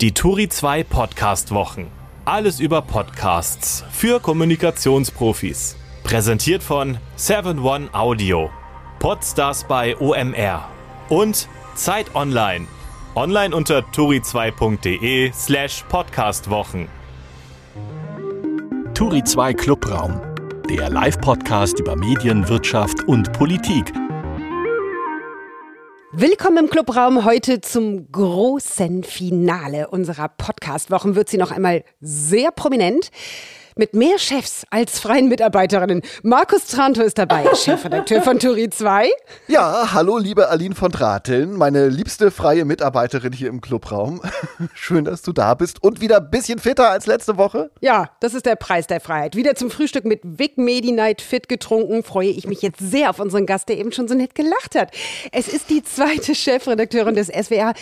Die Turi 2 Podcast Wochen. Alles über Podcasts für Kommunikationsprofis. Präsentiert von 7one Audio. Podstars bei OMR. Und Zeit Online. Online unter turi2.de slash podcastwochen. Turi 2 Clubraum. Der Live-Podcast über Medien, Wirtschaft und Politik – Willkommen im Clubraum heute zum großen Finale unserer Podcast-Wochen. Wird sie noch einmal sehr prominent mit mehr Chefs als freien Mitarbeiterinnen. Markus Tranto ist dabei, Chefredakteur von Turi 2. Ja, hallo liebe Aline von Drateln, meine liebste freie Mitarbeiterin hier im Clubraum. Schön, dass du da bist und wieder ein bisschen fitter als letzte Woche. Ja, das ist der Preis der Freiheit. Wieder zum Frühstück mit Vic Medi Night fit getrunken. Freue ich mich jetzt sehr auf unseren Gast, der eben schon so nett gelacht hat. Es ist die zweite Chefredakteurin des SWR.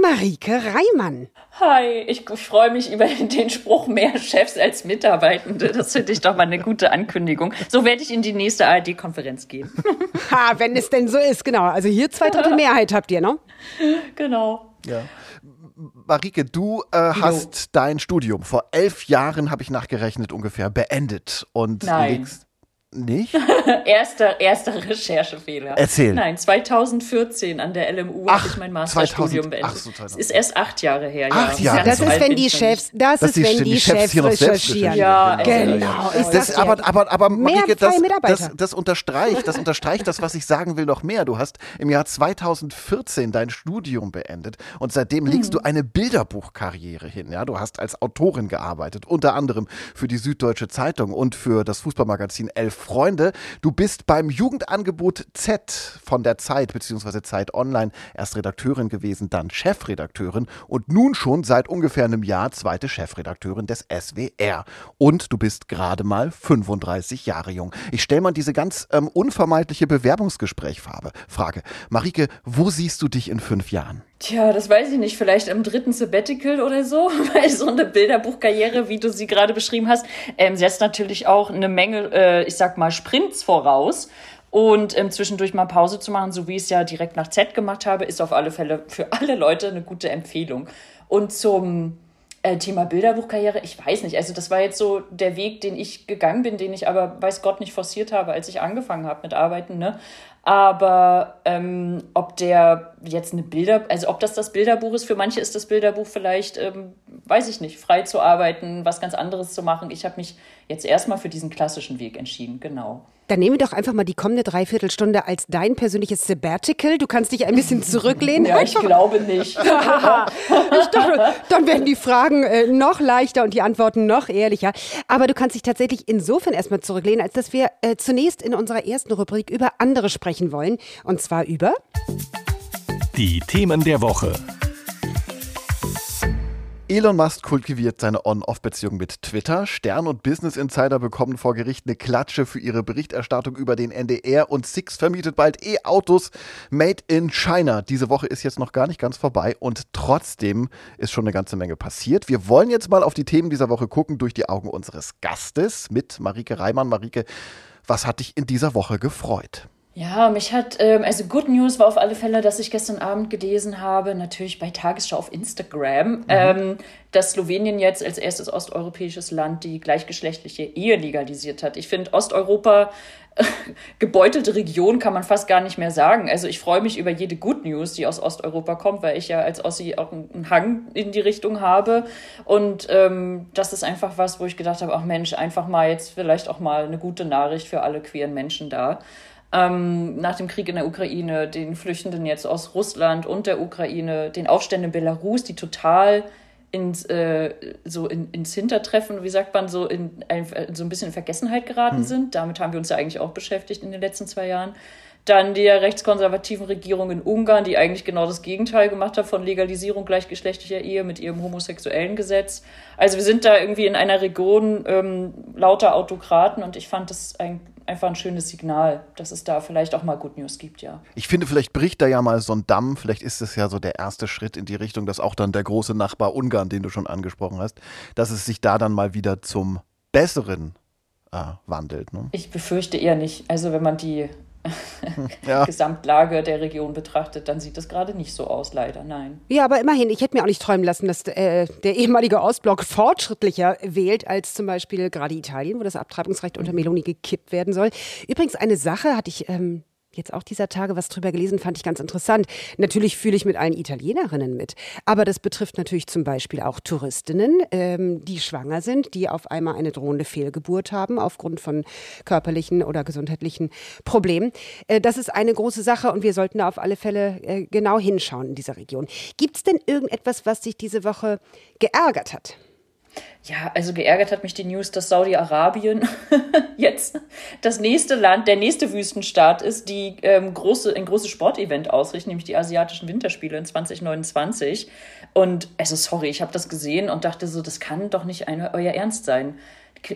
Marike Reimann. Hi, ich freue mich über den Spruch mehr Chefs als Mitarbeitende. Das finde ich doch mal eine gute Ankündigung. So werde ich in die nächste ARD-Konferenz gehen. Ha, wenn es denn so ist, genau. Also hier zwei Drittel Mehrheit habt ihr, ne? Genau. Ja. Marike, du äh, hast dein Studium vor elf Jahren, habe ich nachgerechnet, ungefähr beendet und Nein. legst nicht? erster, erster Recherchefehler. Erzähl. Nein, 2014 an der LMU habe ich mein Masterstudium 2000 beendet. ach so, 2000. Es ist erst acht Jahre her. Acht ja. Jahre. Das So ist, wenn die Chefs, das Dass ist, wenn die die Chefs hier noch selbst recherchieren. Ja, Genau. also, Ich Das, sag dir. aber, aber, aber Mehr Marike, das, das, das, unterstreicht, das unterstreicht das, was ich sagen will, noch mehr. Du hast im Jahr 2014 dein Studium beendet und seitdem legst du eine Bilderbuchkarriere hin. Ja? Du hast als Autorin gearbeitet, unter anderem für die Süddeutsche Zeitung und für das Fußballmagazin Elf Freunde. Du bist beim Jugendangebot Z von der Zeit bzw. Zeit Online erst Redakteurin gewesen, dann Chefredakteurin und nun schon seit ungefähr einem Jahr zweite Chefredakteurin des SWR. Und du bist gerade mal 35 Jahre jung. Ich stelle mal diese ganz ähm, unvermeidliche Bewerbungsgesprächfarbe. Frage, Marike, wo siehst du dich in fünf Jahren? Tja, das weiß ich nicht. Vielleicht im dritten Sabbatical oder so, weil so eine Bilderbuchkarriere, wie du sie gerade beschrieben hast, ähm, setzt natürlich auch eine Menge, äh, ich sag mal, Sprints voraus. Und ähm, zwischendurch mal Pause zu machen, so wie ich es ja direkt nach Z gemacht habe, ist auf alle Fälle für alle Leute eine gute Empfehlung. Und zum äh, Thema Bilderbuchkarriere, ich weiß nicht. Also das war jetzt so der Weg, den ich gegangen bin, den ich aber, weiß Gott, nicht forciert habe, als ich angefangen habe mit Arbeiten. Ne? Aber ähm, ob der jetzt eine Bilder, also ob das das Bilderbuch ist, für manche ist das Bilderbuch vielleicht, ähm, weiß ich nicht, frei zu arbeiten, was ganz anderes zu machen. Ich habe mich jetzt erstmal für diesen klassischen Weg entschieden, genau. Dann nehme doch einfach mal die kommende Dreiviertelstunde als dein persönliches Sabbatical. Du kannst dich ein bisschen zurücklehnen. Ja, ich Einfach- glaube nicht. ich dachte, dann werden die Fragen äh, noch leichter und die Antworten noch ehrlicher. Aber du kannst dich tatsächlich insofern erstmal zurücklehnen, als dass wir äh, zunächst in unserer ersten Rubrik über andere sprechen wollen. Und zwar über. Die Themen der Woche. Elon Musk kultiviert seine On-Off-Beziehung mit Twitter. Stern und Business Insider bekommen vor Gericht eine Klatsche für ihre Berichterstattung über den NDR und Six vermietet bald E-Autos made in China. Diese Woche ist jetzt noch gar nicht ganz vorbei und trotzdem ist schon eine ganze Menge passiert. Wir wollen jetzt mal auf die Themen dieser Woche gucken durch die Augen unseres Gastes mit Marike Reimann. Marike, was hat dich in dieser Woche gefreut? Ja, mich hat, ähm, also Good News war auf alle Fälle, dass ich gestern Abend gelesen habe, natürlich bei Tagesschau auf Instagram, ähm, dass Slowenien jetzt als erstes osteuropäisches Land die gleichgeschlechtliche Ehe legalisiert hat. Ich finde Osteuropa gebeutelte Region kann man fast gar nicht mehr sagen. Also ich freue mich über jede Good News, die aus Osteuropa kommt, weil ich ja als Ossi auch einen Hang in die Richtung habe. Und ähm, das ist einfach was, wo ich gedacht habe, ach Mensch, einfach mal jetzt vielleicht auch mal eine gute Nachricht für alle queeren Menschen da ähm, nach dem Krieg in der Ukraine, den Flüchtenden jetzt aus Russland und der Ukraine, den Aufständen in Belarus, die total ins, äh, so in, ins Hintertreffen, wie sagt man, so in ein, so ein bisschen in Vergessenheit geraten sind. Damit haben wir uns ja eigentlich auch beschäftigt in den letzten zwei Jahren. Dann die rechtskonservativen Regierung in Ungarn, die eigentlich genau das Gegenteil gemacht hat von Legalisierung gleichgeschlechtlicher Ehe mit ihrem homosexuellen Gesetz. Also wir sind da irgendwie in einer Region ähm, lauter Autokraten und ich fand das ein, einfach ein schönes Signal, dass es da vielleicht auch mal Good News gibt, ja. Ich finde, vielleicht bricht da ja mal so ein Damm. Vielleicht ist es ja so der erste Schritt in die Richtung, dass auch dann der große Nachbar Ungarn, den du schon angesprochen hast, dass es sich da dann mal wieder zum Besseren äh, wandelt. Ne? Ich befürchte eher nicht. Also wenn man die ja. Gesamtlage der Region betrachtet, dann sieht das gerade nicht so aus, leider, nein. Ja, aber immerhin, ich hätte mir auch nicht träumen lassen, dass äh, der ehemalige Ostblock fortschrittlicher wählt als zum Beispiel gerade Italien, wo das Abtreibungsrecht unter Meloni gekippt werden soll. Übrigens, eine Sache hatte ich ähm, jetzt auch dieser Tage was drüber gelesen, fand ich ganz interessant. Natürlich fühle ich mit allen Italienerinnen mit, aber das betrifft natürlich zum Beispiel auch Touristinnen, ähm, die schwanger sind, die auf einmal eine drohende Fehlgeburt haben aufgrund von körperlichen oder gesundheitlichen Problemen. Äh, das ist eine große Sache und wir sollten da auf alle Fälle äh, genau hinschauen in dieser Region. Gibt es denn irgendetwas, was dich diese Woche geärgert hat? Ja, also geärgert hat mich die News, dass Saudi-Arabien jetzt das nächste Land, der nächste Wüstenstaat ist, die ähm, große, ein großes Sportevent ausrichten, nämlich die Asiatischen Winterspiele in 2029. Und also sorry, ich habe das gesehen und dachte so, das kann doch nicht eine, euer Ernst sein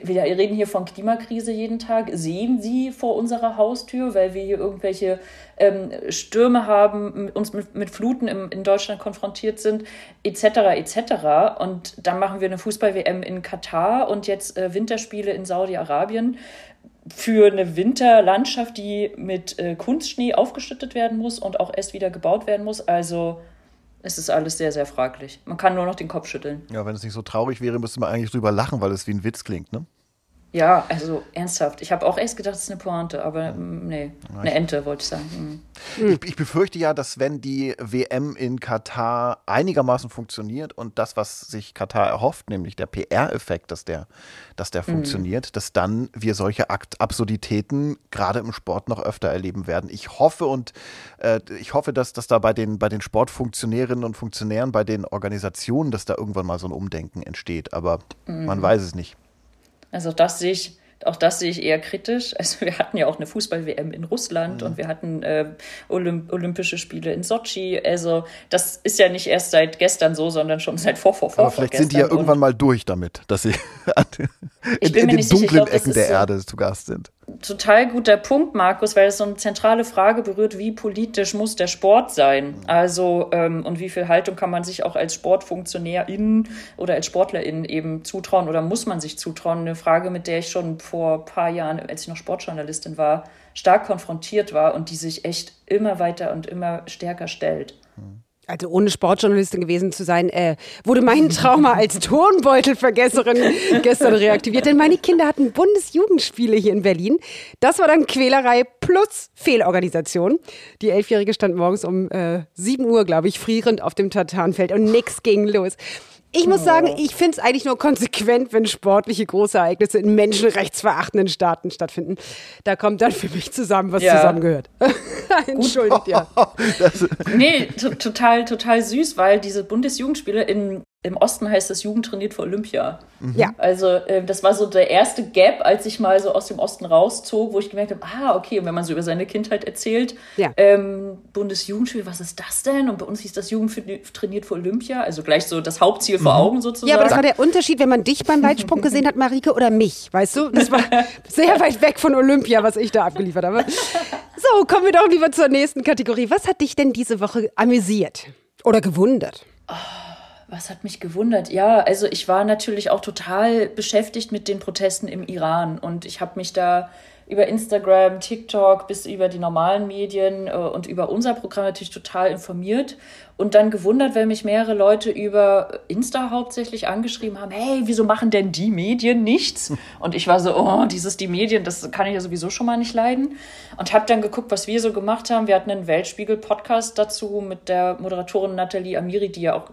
wir reden hier von Klimakrise jeden Tag, sehen sie vor unserer Haustür, weil wir hier irgendwelche ähm, Stürme haben, uns mit, mit Fluten im, in Deutschland konfrontiert sind, etc. etc. Und dann machen wir eine Fußball-WM in Katar und jetzt äh, Winterspiele in Saudi-Arabien für eine Winterlandschaft, die mit äh, Kunstschnee aufgeschüttet werden muss und auch erst wieder gebaut werden muss. Also es ist alles sehr, sehr fraglich. Man kann nur noch den Kopf schütteln. Ja, wenn es nicht so traurig wäre, müsste man eigentlich drüber lachen, weil es wie ein Witz klingt, ne? Ja, also ernsthaft. Ich habe auch erst gedacht, es ist eine Pointe, aber mm, nee, eine Ente, wollte ich sagen. Mhm. Ich, ich, befürchte ja, dass wenn die WM in Katar einigermaßen funktioniert und das, was sich Katar erhofft, nämlich der PR-Effekt, dass der, dass der mhm. funktioniert, dass dann wir solche Akt Absurditäten gerade im Sport noch öfter erleben werden. Ich hoffe und äh, ich hoffe, dass, dass da bei den, bei den Sportfunktionärinnen und Funktionären, bei den Organisationen, dass da irgendwann mal so ein Umdenken entsteht. Aber mhm. man weiß es nicht. Also das sehe ich, auch das sehe ich eher kritisch. Also wir hatten ja auch eine Fußball-WM in Russland mhm. und wir hatten äh, Olymp Olympische Spiele in Sochi. Also das ist ja nicht erst seit gestern so, sondern schon seit vor, vor, vor. Aber vielleicht sind die ja irgendwann mal durch damit, dass sie in, in den dunklen glaub, Ecken der so Erde zu Gast sind total guter Punkt, Markus, weil es so eine zentrale Frage berührt, wie politisch muss der Sport sein? Also, ähm, und wie viel Haltung kann man sich auch als Sportfunktionärin oder als Sportlerin eben zutrauen oder muss man sich zutrauen? Eine Frage, mit der ich schon vor ein paar Jahren, als ich noch Sportjournalistin war, stark konfrontiert war und die sich echt immer weiter und immer stärker stellt. Hm. Also ohne Sportjournalistin gewesen zu sein, äh, wurde mein Trauma als Turnbeutelvergesserin gestern reaktiviert. Denn meine Kinder hatten Bundesjugendspiele hier in Berlin. Das war dann Quälerei plus Fehlorganisation. Die Elfjährige stand morgens um äh, 7 Uhr, glaube ich, frierend auf dem Tatanfeld und nichts ging los. Ich muss sagen, ich finde es eigentlich nur konsequent, wenn sportliche große Ereignisse in menschenrechtsverachtenden Staaten stattfinden. Da kommt dann für mich zusammen, was ja. zusammengehört. Entschuldigt, ja. nee, total, total süß, weil diese Bundesjugendspiele in im Osten heißt das Jugend trainiert für Olympia. Mhm. Ja. Also äh, das war so der erste Gap, als ich mal so aus dem Osten rauszog, wo ich gemerkt habe, ah, okay, und wenn man so über seine Kindheit erzählt, ja. ähm, Bundesjugendspiel, was ist das denn? Und bei uns hieß das Jugend für, trainiert für Olympia, also gleich so das Hauptziel vor mhm. Augen sozusagen. Ja, aber das war der Unterschied, wenn man dich beim Weitsprung gesehen hat, Marike, oder mich, weißt du? Das war sehr weit weg von Olympia, was ich da abgeliefert habe. So, kommen wir doch lieber zur nächsten Kategorie. Was hat dich denn diese Woche amüsiert oder gewundert? Oh was hat mich gewundert? Ja, also ich war natürlich auch total beschäftigt mit den Protesten im Iran und ich habe mich da über Instagram, TikTok bis über die normalen Medien äh, und über unser Programm natürlich total informiert und dann gewundert, weil mich mehrere Leute über Insta hauptsächlich angeschrieben haben, hey, wieso machen denn die Medien nichts? Und ich war so, oh, dieses die Medien, das kann ich ja sowieso schon mal nicht leiden. Und habe dann geguckt, was wir so gemacht haben. Wir hatten einen Weltspiegel-Podcast dazu mit der Moderatorin Nathalie Amiri, die ja auch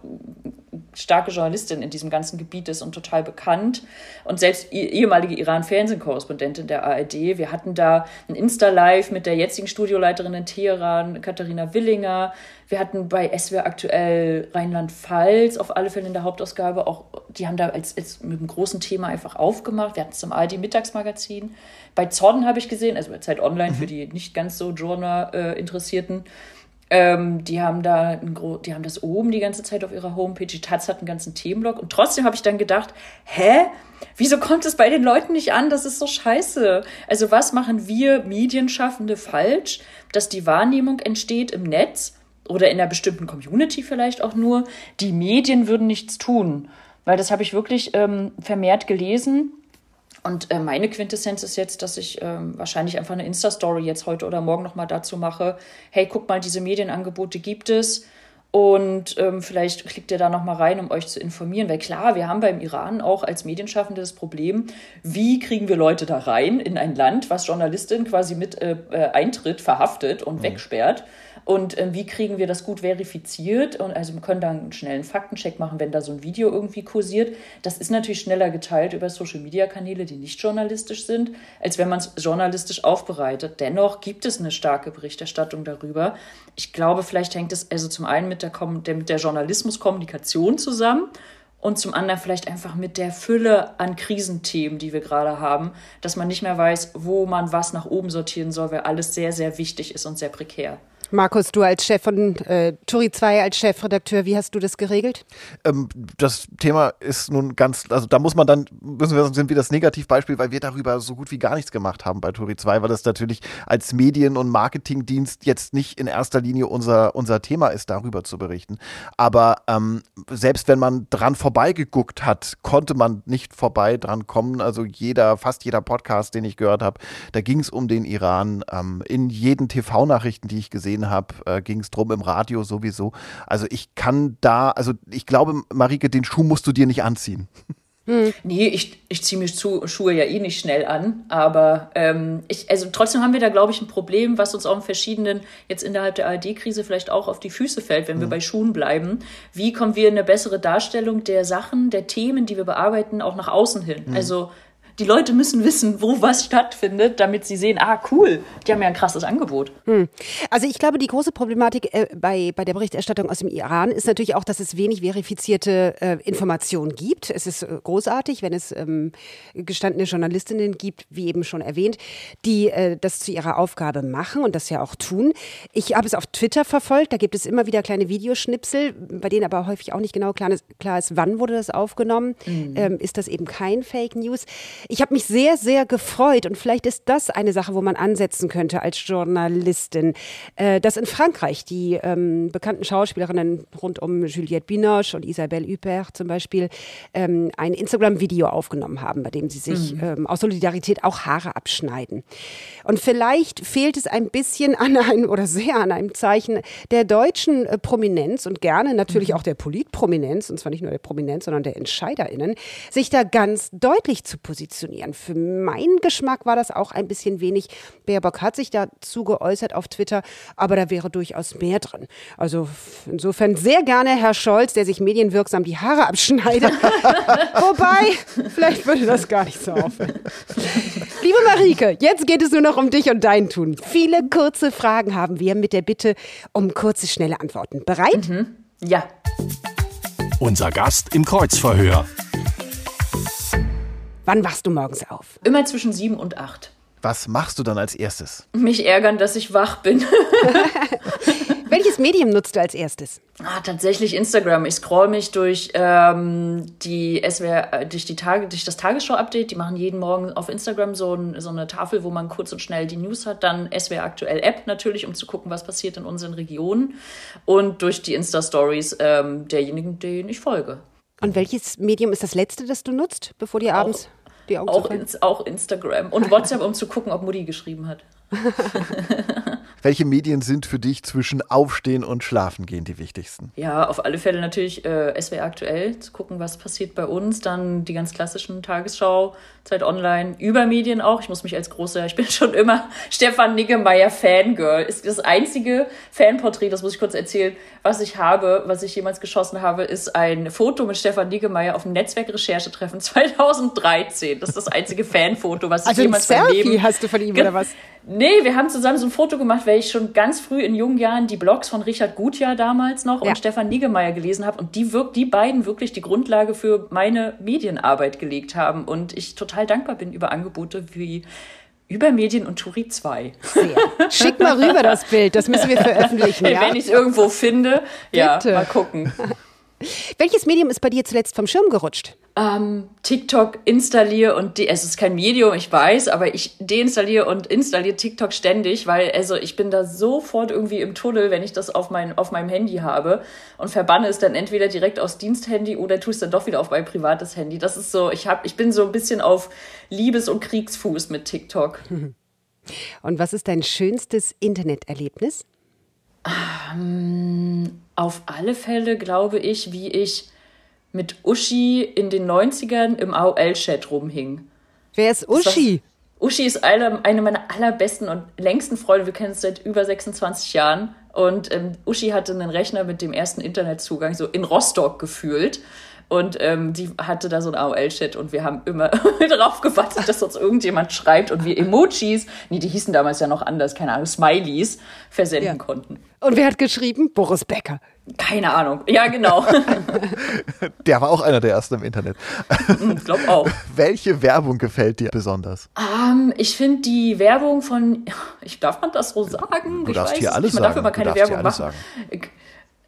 starke Journalistin in diesem ganzen Gebiet ist und total bekannt und selbst ehemalige Iran-Fernsehkorrespondentin der ARD. Wir hatten da ein Insta-Live mit der jetzigen Studioleiterin in Teheran, Katharina Willinger. Wir hatten bei SWR aktuell Rheinland-Pfalz auf alle Fälle in der Hauptausgabe auch, die haben da als, als mit einem großen Thema einfach aufgemacht. Wir hatten es zum ARD-Mittagsmagazin. Bei Zorn habe ich gesehen, also bei Zeit Online mhm. für die nicht ganz so Journal-Interessierten. Äh, ähm, die haben da ein die haben das oben die ganze Zeit auf ihrer Homepage. Die Taz hat einen ganzen Themenblock. Und trotzdem habe ich dann gedacht, hä? Wieso kommt es bei den Leuten nicht an? Das ist so scheiße. Also was machen wir Medienschaffende falsch, dass die Wahrnehmung entsteht im Netz oder in einer bestimmten Community vielleicht auch nur, die Medien würden nichts tun. Weil das habe ich wirklich ähm, vermehrt gelesen Und äh, meine Quintessenz ist jetzt, dass ich ähm, wahrscheinlich einfach eine Insta-Story jetzt heute oder morgen nochmal dazu mache. Hey, guck mal, diese Medienangebote gibt es. Und ähm, vielleicht klickt ihr da nochmal rein, um euch zu informieren. Weil klar, wir haben beim Iran auch als Medienschaffende das Problem, wie kriegen wir Leute da rein in ein Land, was Journalistin quasi mit äh, äh Eintritt verhaftet und mhm. wegsperrt. Und ähm, wie kriegen wir das gut verifiziert? Und also wir können da einen schnellen Faktencheck machen, wenn da so ein Video irgendwie kursiert. Das ist natürlich schneller geteilt über Social-Media-Kanäle, die nicht journalistisch sind, als wenn man es journalistisch aufbereitet. Dennoch gibt es eine starke Berichterstattung darüber. Ich glaube, vielleicht hängt es also zum einen mit der, mit der Journalismuskommunikation zusammen und zum anderen vielleicht einfach mit der Fülle an Krisenthemen, die wir gerade haben, dass man nicht mehr weiß, wo man was nach oben sortieren soll, weil alles sehr, sehr wichtig ist und sehr prekär. Markus, du als Chef von äh, Turi 2, als Chefredakteur, wie hast du das geregelt? Ähm, das Thema ist nun ganz, also da muss man dann, müssen wir, sind wir das Negativbeispiel, weil wir darüber so gut wie gar nichts gemacht haben bei Turi 2, weil das natürlich als Medien- und Marketingdienst jetzt nicht in erster Linie unser, unser Thema ist, darüber zu berichten. Aber ähm, selbst wenn man dran vorbeigeguckt hat, konnte man nicht vorbei dran kommen. Also jeder, fast jeder Podcast, den ich gehört habe, da ging es um den Iran. Ähm, in jeden TV-Nachrichten, die ich gesehen gesehen habe, äh, ging es drum im Radio sowieso. Also ich kann da, also ich glaube, Marike, den Schuh musst du dir nicht anziehen. Hm. Nee, ich, ich ziehe mich zu, Schuhe ja eh nicht schnell an. Aber ähm, ich, also trotzdem haben wir da, glaube ich, ein Problem, was uns auch in verschiedenen, jetzt innerhalb der ARD-Krise vielleicht auch auf die Füße fällt, wenn wir hm. bei Schuhen bleiben. Wie kommen wir in eine bessere Darstellung der Sachen, der Themen, die wir bearbeiten, auch nach außen hin? Hm. Also die Leute müssen wissen, wo was stattfindet, damit sie sehen, ah, cool, die haben ja ein krasses Angebot. Hm. Also ich glaube, die große Problematik äh, bei, bei der Berichterstattung aus dem Iran ist natürlich auch, dass es wenig verifizierte äh, Informationen gibt. Es ist äh, großartig, wenn es ähm, gestandene Journalistinnen gibt, wie eben schon erwähnt, die äh, das zu ihrer Aufgabe machen und das ja auch tun. Ich habe es auf Twitter verfolgt, da gibt es immer wieder kleine Videoschnipsel, bei denen aber häufig auch nicht genau klar ist, klar ist wann wurde das aufgenommen. Mhm. Ähm, ist das eben kein Fake News? Ich habe mich sehr, sehr gefreut und vielleicht ist das eine Sache, wo man ansetzen könnte als Journalistin, äh, dass in Frankreich die ähm, bekannten Schauspielerinnen rund um Juliette Binoche und Isabelle Huppert zum Beispiel ähm, ein Instagram-Video aufgenommen haben, bei dem sie sich mhm. ähm, aus Solidarität auch Haare abschneiden. Und vielleicht fehlt es ein bisschen an einem oder sehr an einem Zeichen der deutschen äh, Prominenz und gerne natürlich mhm. auch der Politprominenz, und zwar nicht nur der Prominenz, sondern der EntscheiderInnen, sich da ganz deutlich zu positionieren positionieren. Für meinen Geschmack war das auch ein bisschen wenig. Baerbock hat sich dazu geäußert auf Twitter, aber da wäre durchaus mehr drin. Also insofern sehr gerne Herr Scholz, der sich medienwirksam die Haare abschneidet. Wobei, vielleicht würde das gar nicht so auffallen. Liebe Marike, jetzt geht es nur noch um dich und dein Tun. Viele kurze Fragen haben wir mit der Bitte um kurze, schnelle Antworten. Bereit? Mhm. Ja. Unser Gast im Kreuzverhör. Wann wachst du morgens auf? Immer zwischen sieben und acht. Was machst du dann als erstes? Mich ärgern, dass ich wach bin. Welches Medium nutzt du als erstes? Ah, tatsächlich Instagram. Ich scroll mich durch ähm, die SWR, äh, durch die Tage, durch das Tagesschau-Update. Die machen jeden Morgen auf Instagram so, ein, so, eine Tafel, wo man kurz und schnell die News hat. Dann SWR aktuell App natürlich, um zu gucken, was passiert in unseren Regionen. Und durch die Insta-Stories ähm, derjenigen, denen ich folge. Und welches Medium ist das letzte, das du nutzt, bevor dir abends auch, die Augen auch, ins, auch Instagram und WhatsApp, um zu gucken, ob Mutti geschrieben hat. Welche Medien sind für dich zwischen Aufstehen und Schlafen gehen die wichtigsten? Ja, auf alle Fälle natürlich äh, SWR aktuell, zu gucken, was passiert bei uns. Dann die ganz klassischen Tagesschau, Zeit Online, über Medien auch. Ich muss mich als großer, ich bin schon immer Stefan Niggemeier Fangirl. Ist das einzige Fanporträt, das muss ich kurz erzählen, was ich habe, was ich jemals geschossen habe, ist ein Foto mit Stefan Niggemeier auf dem Netzwerk-Recherchetreffen 2013. Das ist das einzige Fanfoto, was also ich jemals ein Selfie hast du von ihm oder was? Nee, wir haben zusammen so ein Foto gemacht, weil ich schon ganz früh in jungen Jahren die Blogs von Richard Gutjahr damals noch ja. und Stefan Niggemeier gelesen habe und die, wirk die beiden wirklich die Grundlage für meine Medienarbeit gelegt haben und ich total dankbar bin über Angebote wie über Medien und Turi 2. Sehr. Schick mal rüber das Bild, das müssen wir veröffentlichen. Ja? Wenn ich es irgendwo finde, Bitte. ja, mal gucken. Welches Medium ist bei dir zuletzt vom Schirm gerutscht? ähm, TikTok installiere und es ist kein Medium, ich weiß, aber ich deinstalliere und installiere TikTok ständig, weil also ich bin da sofort irgendwie im Tunnel, wenn ich das auf, mein, auf meinem Handy habe und verbanne es dann entweder direkt aus Diensthandy oder tue es dann doch wieder auf mein privates Handy. Das ist so, ich hab, ich bin so ein bisschen auf Liebes- und Kriegsfuß mit TikTok. Und was ist dein schönstes Interneterlebnis? Ähm, auf alle Fälle glaube ich, wie ich mit Uschi in den 90ern im AOL-Chat rumhing. Wer ist Uschi? Uschi ist eine, eine meiner allerbesten und längsten Freunde. Wir kennen uns seit über 26 Jahren. Und ähm, Uschi hatte einen Rechner mit dem ersten Internetzugang, so in Rostock gefühlt. Und ähm, die hatte da so einen AOL-Chat und wir haben immer darauf gewartet, dass uns irgendjemand schreibt und wir Emojis, nee, die hießen damals ja noch anders, keine Ahnung, Smileys, versenden ja. konnten. Und wer hat geschrieben? Boris Becker. Keine Ahnung. Ja, genau. Der war auch einer der ersten im Internet. Hm, ich glaube auch. Welche Werbung gefällt dir besonders? Um, ähm, ich finde die Werbung von, ich darf man das so sagen? Du ich darfst hier alles man sagen. darf immer keine Werbung machen. Sagen.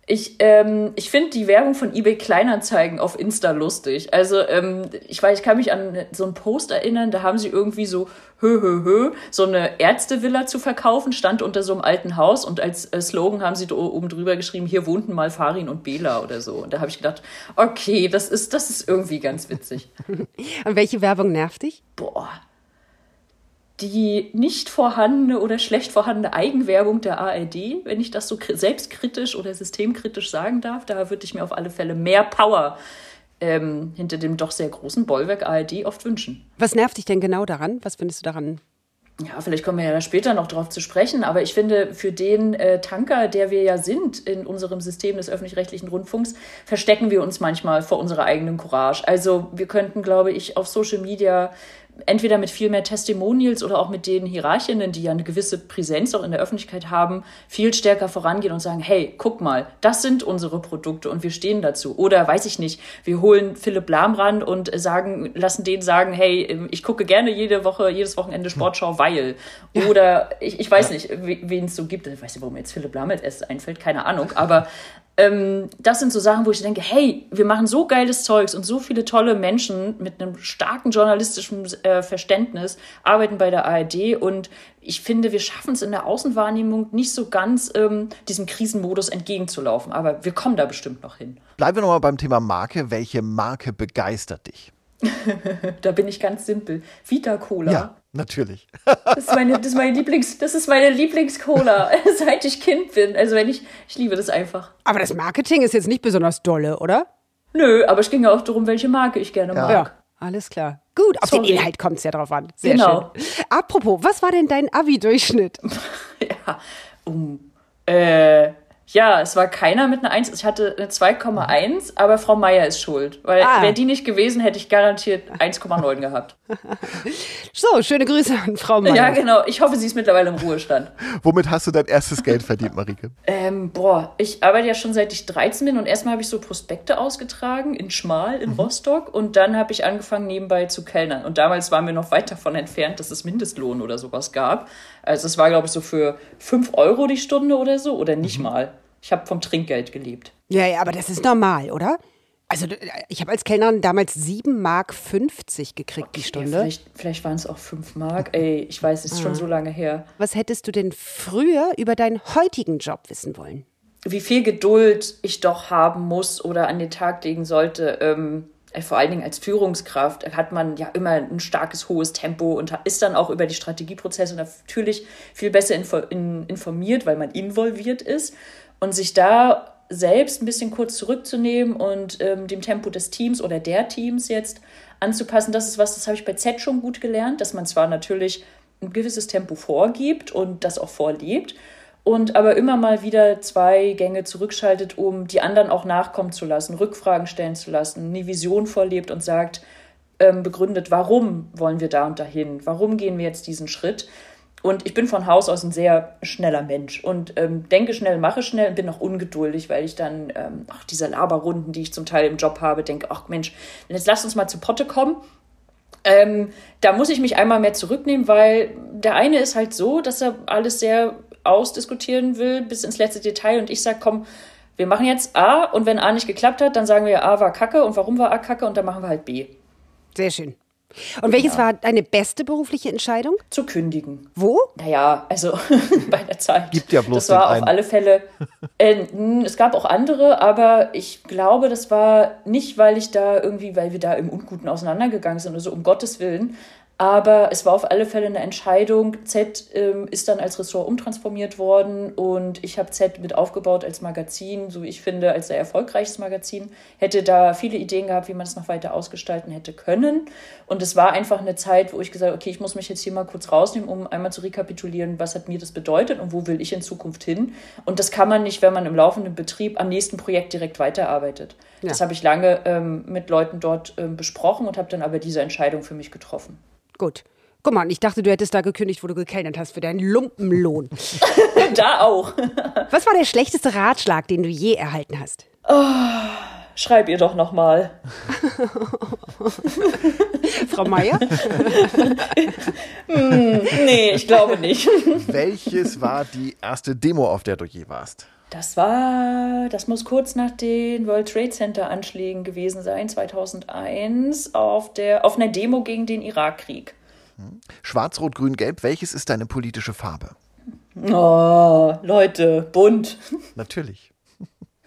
Ich, ähm, ich finde die Werbung von eBay Kleinanzeigen auf Insta lustig. Also ähm, ich weiß, ich kann mich an so einen Post erinnern, da haben sie irgendwie so hö hö hö so eine Ärztevilla zu verkaufen, stand unter so einem alten Haus und als äh, Slogan haben sie da oben drüber geschrieben, hier wohnten mal Farin und Bela oder so. Und da habe ich gedacht, okay, das ist, das ist irgendwie ganz witzig. und welche Werbung nervt dich? Boah die nicht vorhandene oder schlecht vorhandene Eigenwerbung der ARD, wenn ich das so selbstkritisch oder systemkritisch sagen darf, da würde ich mir auf alle Fälle mehr Power ähm, hinter dem doch sehr großen Bollwerk ARD oft wünschen. Was nervt dich denn genau daran? Was findest du daran ja, vielleicht kommen wir ja später noch drauf zu sprechen, aber ich finde, für den äh, Tanker, der wir ja sind in unserem System des öffentlich-rechtlichen Rundfunks, verstecken wir uns manchmal vor unserer eigenen Courage. Also wir könnten, glaube ich, auf Social Media entweder mit viel mehr Testimonials oder auch mit den Hierarchinnen, die ja eine gewisse Präsenz auch in der Öffentlichkeit haben, viel stärker vorangehen und sagen, hey, guck mal, das sind unsere Produkte und wir stehen dazu. Oder weiß ich nicht, wir holen Philipp Lambrand und sagen, lassen den sagen, hey, ich gucke gerne jede Woche, jedes Wochenende Sportschau, weil. Oder ich, ich weiß nicht, wen es so gibt. Ich weiß nicht, warum jetzt Philipp Lahm jetzt einfällt, keine Ahnung. Aber ähm, das sind so Sachen, wo ich denke, hey, wir machen so geiles Zeugs und so viele tolle Menschen mit einem starken journalistischen äh, Verständnis arbeiten bei der ARD und ich finde, wir schaffen es in der Außenwahrnehmung nicht so ganz, ähm, diesem Krisenmodus entgegenzulaufen. Aber wir kommen da bestimmt noch hin. Bleiben wir nochmal beim Thema Marke. Welche Marke begeistert dich? da bin ich ganz simpel. Vita Cola. Ja, natürlich. das ist meine, das ist meine Lieblings, das ist meine Lieblingscola, seit ich Kind bin. Also wenn ich, ich liebe das einfach. Aber das Marketing ist jetzt nicht besonders dolle, oder? Nö, aber es ging ja auch darum, welche Marke ich gerne mag. Ja, alles klar. Gut, auf Sorry. den Inhalt kommt es ja drauf an. Sehr genau. schön. Apropos, was war denn dein Abi-Durchschnitt? ja, um, äh, ja, es war keiner mit einer 1. Ich hatte eine 2,1, aber Frau Meier ist schuld. Weil ah. wäre die nicht gewesen, hätte ich garantiert 1,9 gehabt. So, schöne Grüße an Frau Meier. Ja, genau. Ich hoffe, sie ist mittlerweile im Ruhestand. Womit hast du dein erstes Geld verdient, Marike? Ähm, boah, ich arbeite ja schon seit ich 13 bin und erstmal habe ich so Prospekte ausgetragen in Schmal in mhm. Rostock und dann habe ich angefangen nebenbei zu kellnern. Und damals waren wir noch weit davon entfernt, dass es Mindestlohn oder sowas gab. Also es war, glaube ich, so für 5 Euro die Stunde oder so oder nicht mhm. mal. Ich habe vom Trinkgeld gelebt. Ja, ja, aber das ist normal, oder? Also ich habe als Kellnerin damals 7 Mark 50 gekriegt okay, die Stunde. Vielleicht, vielleicht waren es auch 5 Mark. Ey, ich weiß, es ist ah. schon so lange her. Was hättest du denn früher über deinen heutigen Job wissen wollen? Wie viel Geduld ich doch haben muss oder an den Tag legen sollte. Ähm, äh, vor allen Dingen als Führungskraft hat man ja immer ein starkes, hohes Tempo und ist dann auch über die Strategieprozesse natürlich viel besser informiert, weil man involviert ist. Und sich da selbst ein bisschen kurz zurückzunehmen und ähm, dem Tempo des Teams oder der Teams jetzt anzupassen, das ist was, das habe ich bei Z schon gut gelernt, dass man zwar natürlich ein gewisses Tempo vorgibt und das auch vorlebt, und aber immer mal wieder zwei Gänge zurückschaltet, um die anderen auch nachkommen zu lassen, Rückfragen stellen zu lassen, eine Vision vorlebt und sagt, ähm, begründet, warum wollen wir da und dahin, warum gehen wir jetzt diesen Schritt. Und ich bin von Haus aus ein sehr schneller Mensch und ähm, denke schnell, mache schnell und bin auch ungeduldig, weil ich dann, ähm, ach, diese Laberrunden, die ich zum Teil im Job habe, denke, ach Mensch, jetzt lass uns mal zu Potte kommen. Ähm, da muss ich mich einmal mehr zurücknehmen, weil der eine ist halt so, dass er alles sehr ausdiskutieren will bis ins letzte Detail und ich sage, komm, Wir machen jetzt A und wenn A nicht geklappt hat, dann sagen wir A war Kacke und warum war A Kacke und dann machen wir halt B. Sehr schön. Und welches ja. war deine beste berufliche Entscheidung? Zu kündigen. Wo? Naja, also bei der Zeit. Gibt ja bloß Das war auf alle Fälle. Äh, es gab auch andere, aber ich glaube, das war nicht, weil ich da irgendwie, weil wir da im Unguten auseinandergegangen sind oder so, um Gottes Willen. Aber es war auf alle Fälle eine Entscheidung. Z ähm, ist dann als Ressort umtransformiert worden und ich habe Z mit aufgebaut als Magazin, so wie ich finde, als sehr erfolgreiches Magazin. Hätte da viele Ideen gehabt, wie man es noch weiter ausgestalten hätte können. Und es war einfach eine Zeit, wo ich gesagt habe, okay, ich muss mich jetzt hier mal kurz rausnehmen, um einmal zu rekapitulieren, was hat mir das bedeutet und wo will ich in Zukunft hin. Und das kann man nicht, wenn man im laufenden Betrieb am nächsten Projekt direkt weiterarbeitet. Ja. Das habe ich lange ähm, mit Leuten dort ähm, besprochen und habe dann aber diese Entscheidung für mich getroffen. Gut. Guck mal, ich dachte, du hättest da gekündigt, wo du gekellnert hast für deinen Lumpenlohn. da auch. Was war der schlechteste Ratschlag, den du je erhalten hast? Oh, schreib ihr doch noch mal. Frau Meier? hm, nee, ich glaube nicht. Welches war die erste Demo, auf der du je warst? Das war, das muss kurz nach den World Trade Center Anschlägen gewesen sein, 2001, auf, der, auf einer Demo gegen den Irakkrieg. Schwarz, Rot, Grün, Gelb, welches ist deine politische Farbe? Oh, Leute, bunt. Natürlich.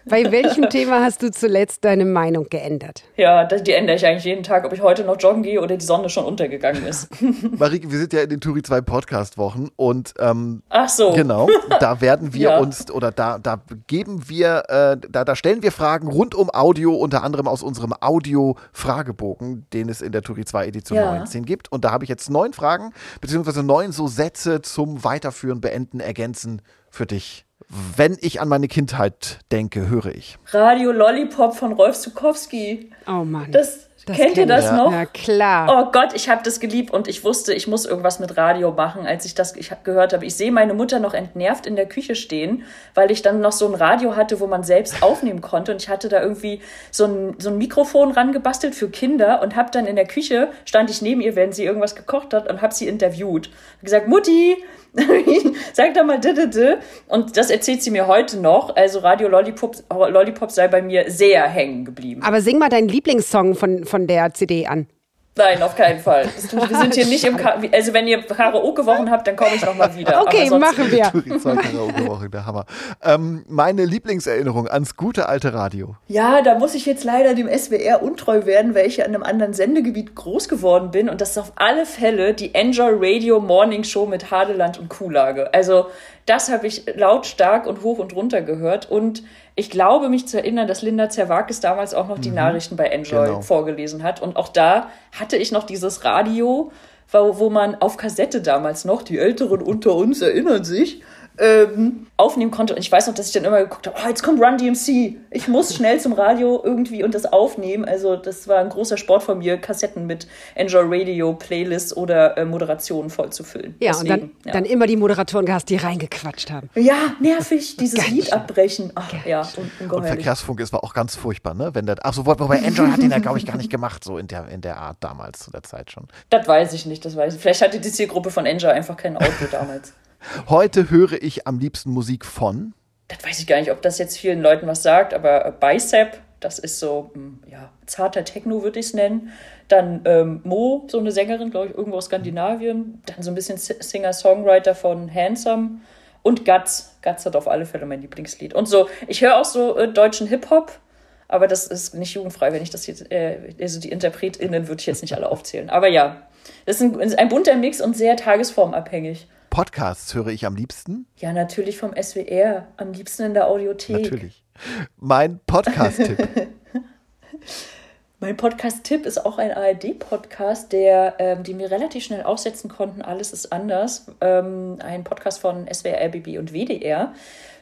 Bei welchem Thema hast du zuletzt deine Meinung geändert? Ja, die ändere ich eigentlich jeden Tag, ob ich heute noch joggen gehe oder die Sonne schon untergegangen ist. Marike, wir sind ja in den Turi 2 Podcast-Wochen und ähm, Ach so. Genau, da werden wir ja. uns oder da, da geben wir, äh, da, da stellen wir Fragen rund um Audio, unter anderem aus unserem Audio-Fragebogen, den es in der Turi 2 Edition ja. 19 gibt. Und da habe ich jetzt neun Fragen, beziehungsweise neun so Sätze zum Weiterführen, Beenden, Ergänzen für dich wenn ich an meine Kindheit denke, höre ich. Radio Lollipop von Rolf Zukowski. Oh Mann. Das, das kennt ihr das ja. noch? Ja, klar. Oh Gott, ich habe das geliebt und ich wusste, ich muss irgendwas mit Radio machen, als ich das gehört habe. Ich sehe meine Mutter noch entnervt in der Küche stehen, weil ich dann noch so ein Radio hatte, wo man selbst aufnehmen konnte und ich hatte da irgendwie so ein, so ein Mikrofon rangebastelt für Kinder und habe dann in der Küche, stand ich neben ihr, wenn sie irgendwas gekocht hat und habe sie interviewt. Hab gesagt, Mutti, Sag doch mal d Und das erzählt sie mir heute noch. Also Radio Lollipop, Lollipop sei bei mir sehr hängen geblieben. Aber sing mal deinen Lieblingssong von, von der CD an. Nein, auf keinen Fall. Wir sind hier nicht im Ka Also wenn ihr Karaoke-Wochen habt, dann komme ich nochmal wieder. Okay, machen wir. Karaoke-Wochen, der Hammer. Ähm, meine Lieblingserinnerung ans gute alte Radio. Ja, da muss ich jetzt leider dem SWR untreu werden, weil ich ja in einem anderen Sendegebiet groß geworden bin. Und das ist auf alle Fälle die Enjoy Radio Morning Show mit Hadeland und Kuhlage. Also das habe ich lautstark und hoch und runter gehört. Und ich glaube, mich zu erinnern, dass Linda Zerwakis damals auch noch die mhm. Nachrichten bei Enjoy genau. vorgelesen hat. Und auch da hatte ich noch dieses Radio, wo, wo man auf Kassette damals noch, die Älteren unter uns erinnern sich, ähm, aufnehmen konnte. Und ich weiß noch, dass ich dann immer geguckt habe, oh, jetzt kommt Run DMC. Ich muss schnell zum Radio irgendwie und das aufnehmen. Also das war ein großer Sport von mir, Kassetten mit Enjoy Radio, Playlists oder äh, Moderationen vollzufüllen. Ja, Deswegen, und dann, ja. dann immer die Moderatoren gehabt, die reingequatscht haben. Ja, nervig, dieses Ganz Lied abbrechen. Ach, ja, un und Verkehrsfunk ist war auch ganz furchtbar, ne? Wenn der, ach so, wobei Enjoy hat den ja, glaube ich, gar nicht gemacht, so in der, in der Art damals, zu der Zeit schon. Das weiß ich nicht, das weiß ich. Vielleicht hatte die Zielgruppe von Enjoy einfach kein Auto damals. Heute höre ich am liebsten Musik von. Das weiß ich gar nicht, ob das jetzt vielen Leuten was sagt, aber äh, Bicep, das ist so, hm, ja, zarter Techno würde ich es nennen. Dann ähm, Mo, so eine Sängerin, glaube ich, irgendwo aus Skandinavien. Dann so ein bisschen Singer-Songwriter von Handsome. Und Guts. Guts hat auf alle Fälle mein Lieblingslied. Und so, ich höre auch so äh, deutschen Hip-Hop, aber das ist nicht jugendfrei, wenn ich das jetzt, äh, also die InterpretInnen würde ich jetzt nicht alle aufzählen. Aber ja, das ist ein, ein bunter Mix und sehr tagesformabhängig. Podcasts höre ich am liebsten? Ja, natürlich vom SWR. Am liebsten in der Audiothek. Natürlich. Mein Podcast-Tipp. mein Podcast-Tipp ist auch ein ARD-Podcast, der, ähm, den wir relativ schnell aufsetzen konnten. Alles ist anders. Ähm, ein Podcast von SWR, RBB und WDR.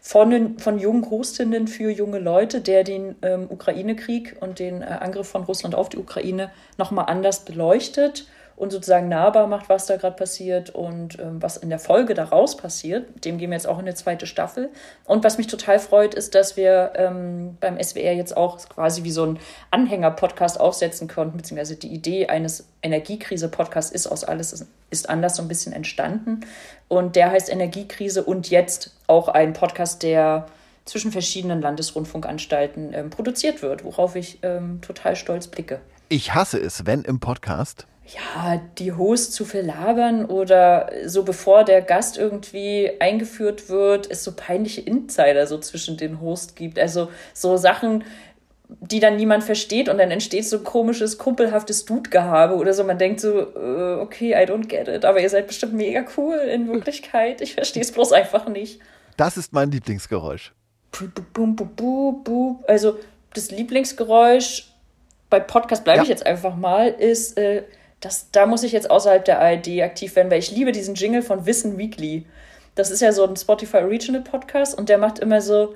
Von, von jungen Hostinnen für junge Leute, der den ähm, Ukraine-Krieg und den äh, Angriff von Russland auf die Ukraine nochmal anders beleuchtet und sozusagen nahbar macht, was da gerade passiert und ähm, was in der Folge daraus passiert. Dem gehen wir jetzt auch in eine zweite Staffel. Und was mich total freut, ist, dass wir ähm, beim SWR jetzt auch quasi wie so ein Anhänger-Podcast aufsetzen konnten, beziehungsweise die Idee eines Energiekrise-Podcasts ist aus alles ist anders so ein bisschen entstanden. Und der heißt Energiekrise und jetzt auch ein Podcast, der zwischen verschiedenen Landesrundfunkanstalten ähm, produziert wird, worauf ich ähm, total stolz blicke. Ich hasse es, wenn im Podcast ja, die Host zu viel labern oder so bevor der Gast irgendwie eingeführt wird, es so peinliche Insider so zwischen den Host gibt. Also so Sachen, die dann niemand versteht und dann entsteht so komisches, kumpelhaftes Dude-Gehabe oder so. Man denkt so, äh, okay, I don't get it, aber ihr seid bestimmt mega cool in Wirklichkeit. Ich verstehe es bloß einfach nicht. Das ist mein Lieblingsgeräusch. Also das Lieblingsgeräusch bei Podcast bleibe ja. ich jetzt einfach mal, ist äh, das, da muss ich jetzt außerhalb der ARD aktiv werden, weil ich liebe diesen Jingle von Wissen Weekly. Das ist ja so ein Spotify Original Podcast und der macht immer so,